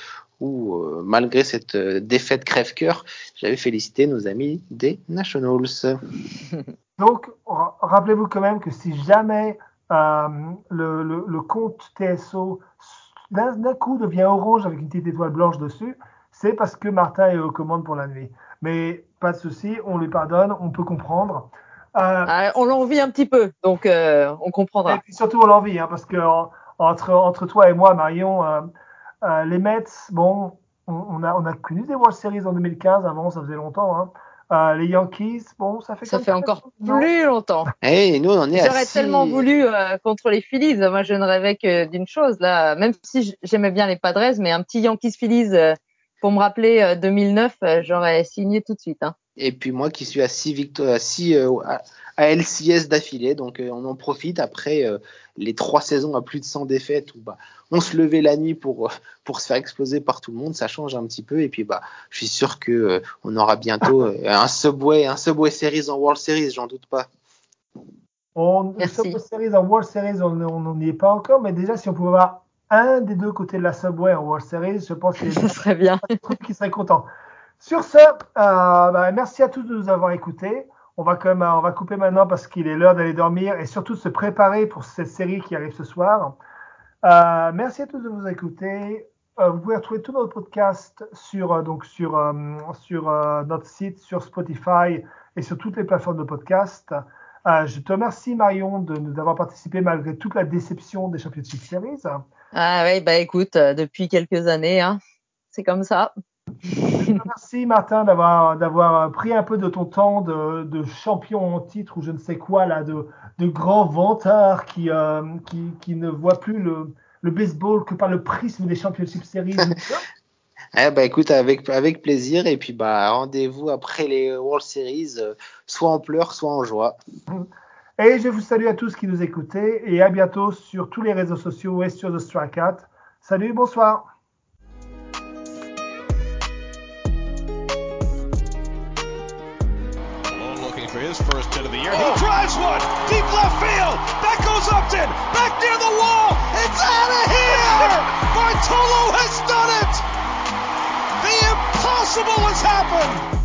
où euh, malgré cette défaite crève-cœur, j'avais félicité nos amis des Nationals.
Donc, rappelez-vous quand même que si jamais euh, le, le, le, compte TSO d'un coup devient orange avec une petite étoile blanche dessus, c'est parce que Martin est aux commandes pour la nuit. Mais pas de souci, on lui pardonne, on peut comprendre.
Euh, ah, on l'envie un petit peu, donc euh, on comprendra.
Et puis surtout on l'envie, hein, parce que entre, entre toi et moi, Marion, euh, les Mets, bon, on, on, a, on a connu des World Series en 2015, avant ça faisait longtemps. Hein. Euh, les Yankees, bon, ça fait
ça fait encore plus longtemps.
Et Eh, nous, on est
J'aurais
assis...
tellement voulu euh, contre les Phillies. Moi, je ne rêvais que d'une chose là. Même si j'aimais bien les Padres, mais un petit Yankees Phillies euh, pour me rappeler euh, 2009, j'aurais signé tout de suite. Hein.
Et puis moi, qui suis à six victoires, à six à, à LCS d'affilée, donc euh, on en profite après euh, les trois saisons à plus de 100 défaites où bah on se levait la nuit pour pour se faire exploser par tout le monde, ça change un petit peu et puis bah je suis sûr que euh, on aura bientôt un Subway un Subway Series en World Series, j'en doute pas.
On Subway Series en World Series, on n'en est pas encore, mais déjà si on pouvait avoir un des deux côtés de la Subway en World Series, je pense que
ça serait bien.
truc qui serait content. Sur ce, euh, bah, merci à tous de nous avoir écoutés. On va quand même, on va couper maintenant parce qu'il est l'heure d'aller dormir et surtout de se préparer pour cette série qui arrive ce soir. Euh, merci à tous de nous écouter. Euh, vous pouvez retrouver tous nos podcasts sur donc sur sur notre site, sur Spotify et sur toutes les plateformes de podcast. je te remercie Marion de nous avoir participé malgré toute la déception des Championship Series.
Ah oui, bah écoute, depuis quelques années, hein, c'est comme ça.
Merci Martin d'avoir d'avoir pris un peu de ton temps de, de, champion en titre ou je ne sais quoi là, de, de grand vantard qui, euh, qui, qui ne voit plus le, le baseball que par le prisme des Championship Series.
Eh bah écoute, avec, avec plaisir. Et puis bah rendez-vous après les World Series, euh, soit en pleurs, soit en joie.
Et je vous salue à tous qui nous écoutez et à bientôt sur tous les réseaux sociaux et sur The Strikeout. Salut, bonsoir. Oh. He drives one deep left field. That goes Upton back near the wall. It's out of here. Bartolo has done it. The impossible has happened.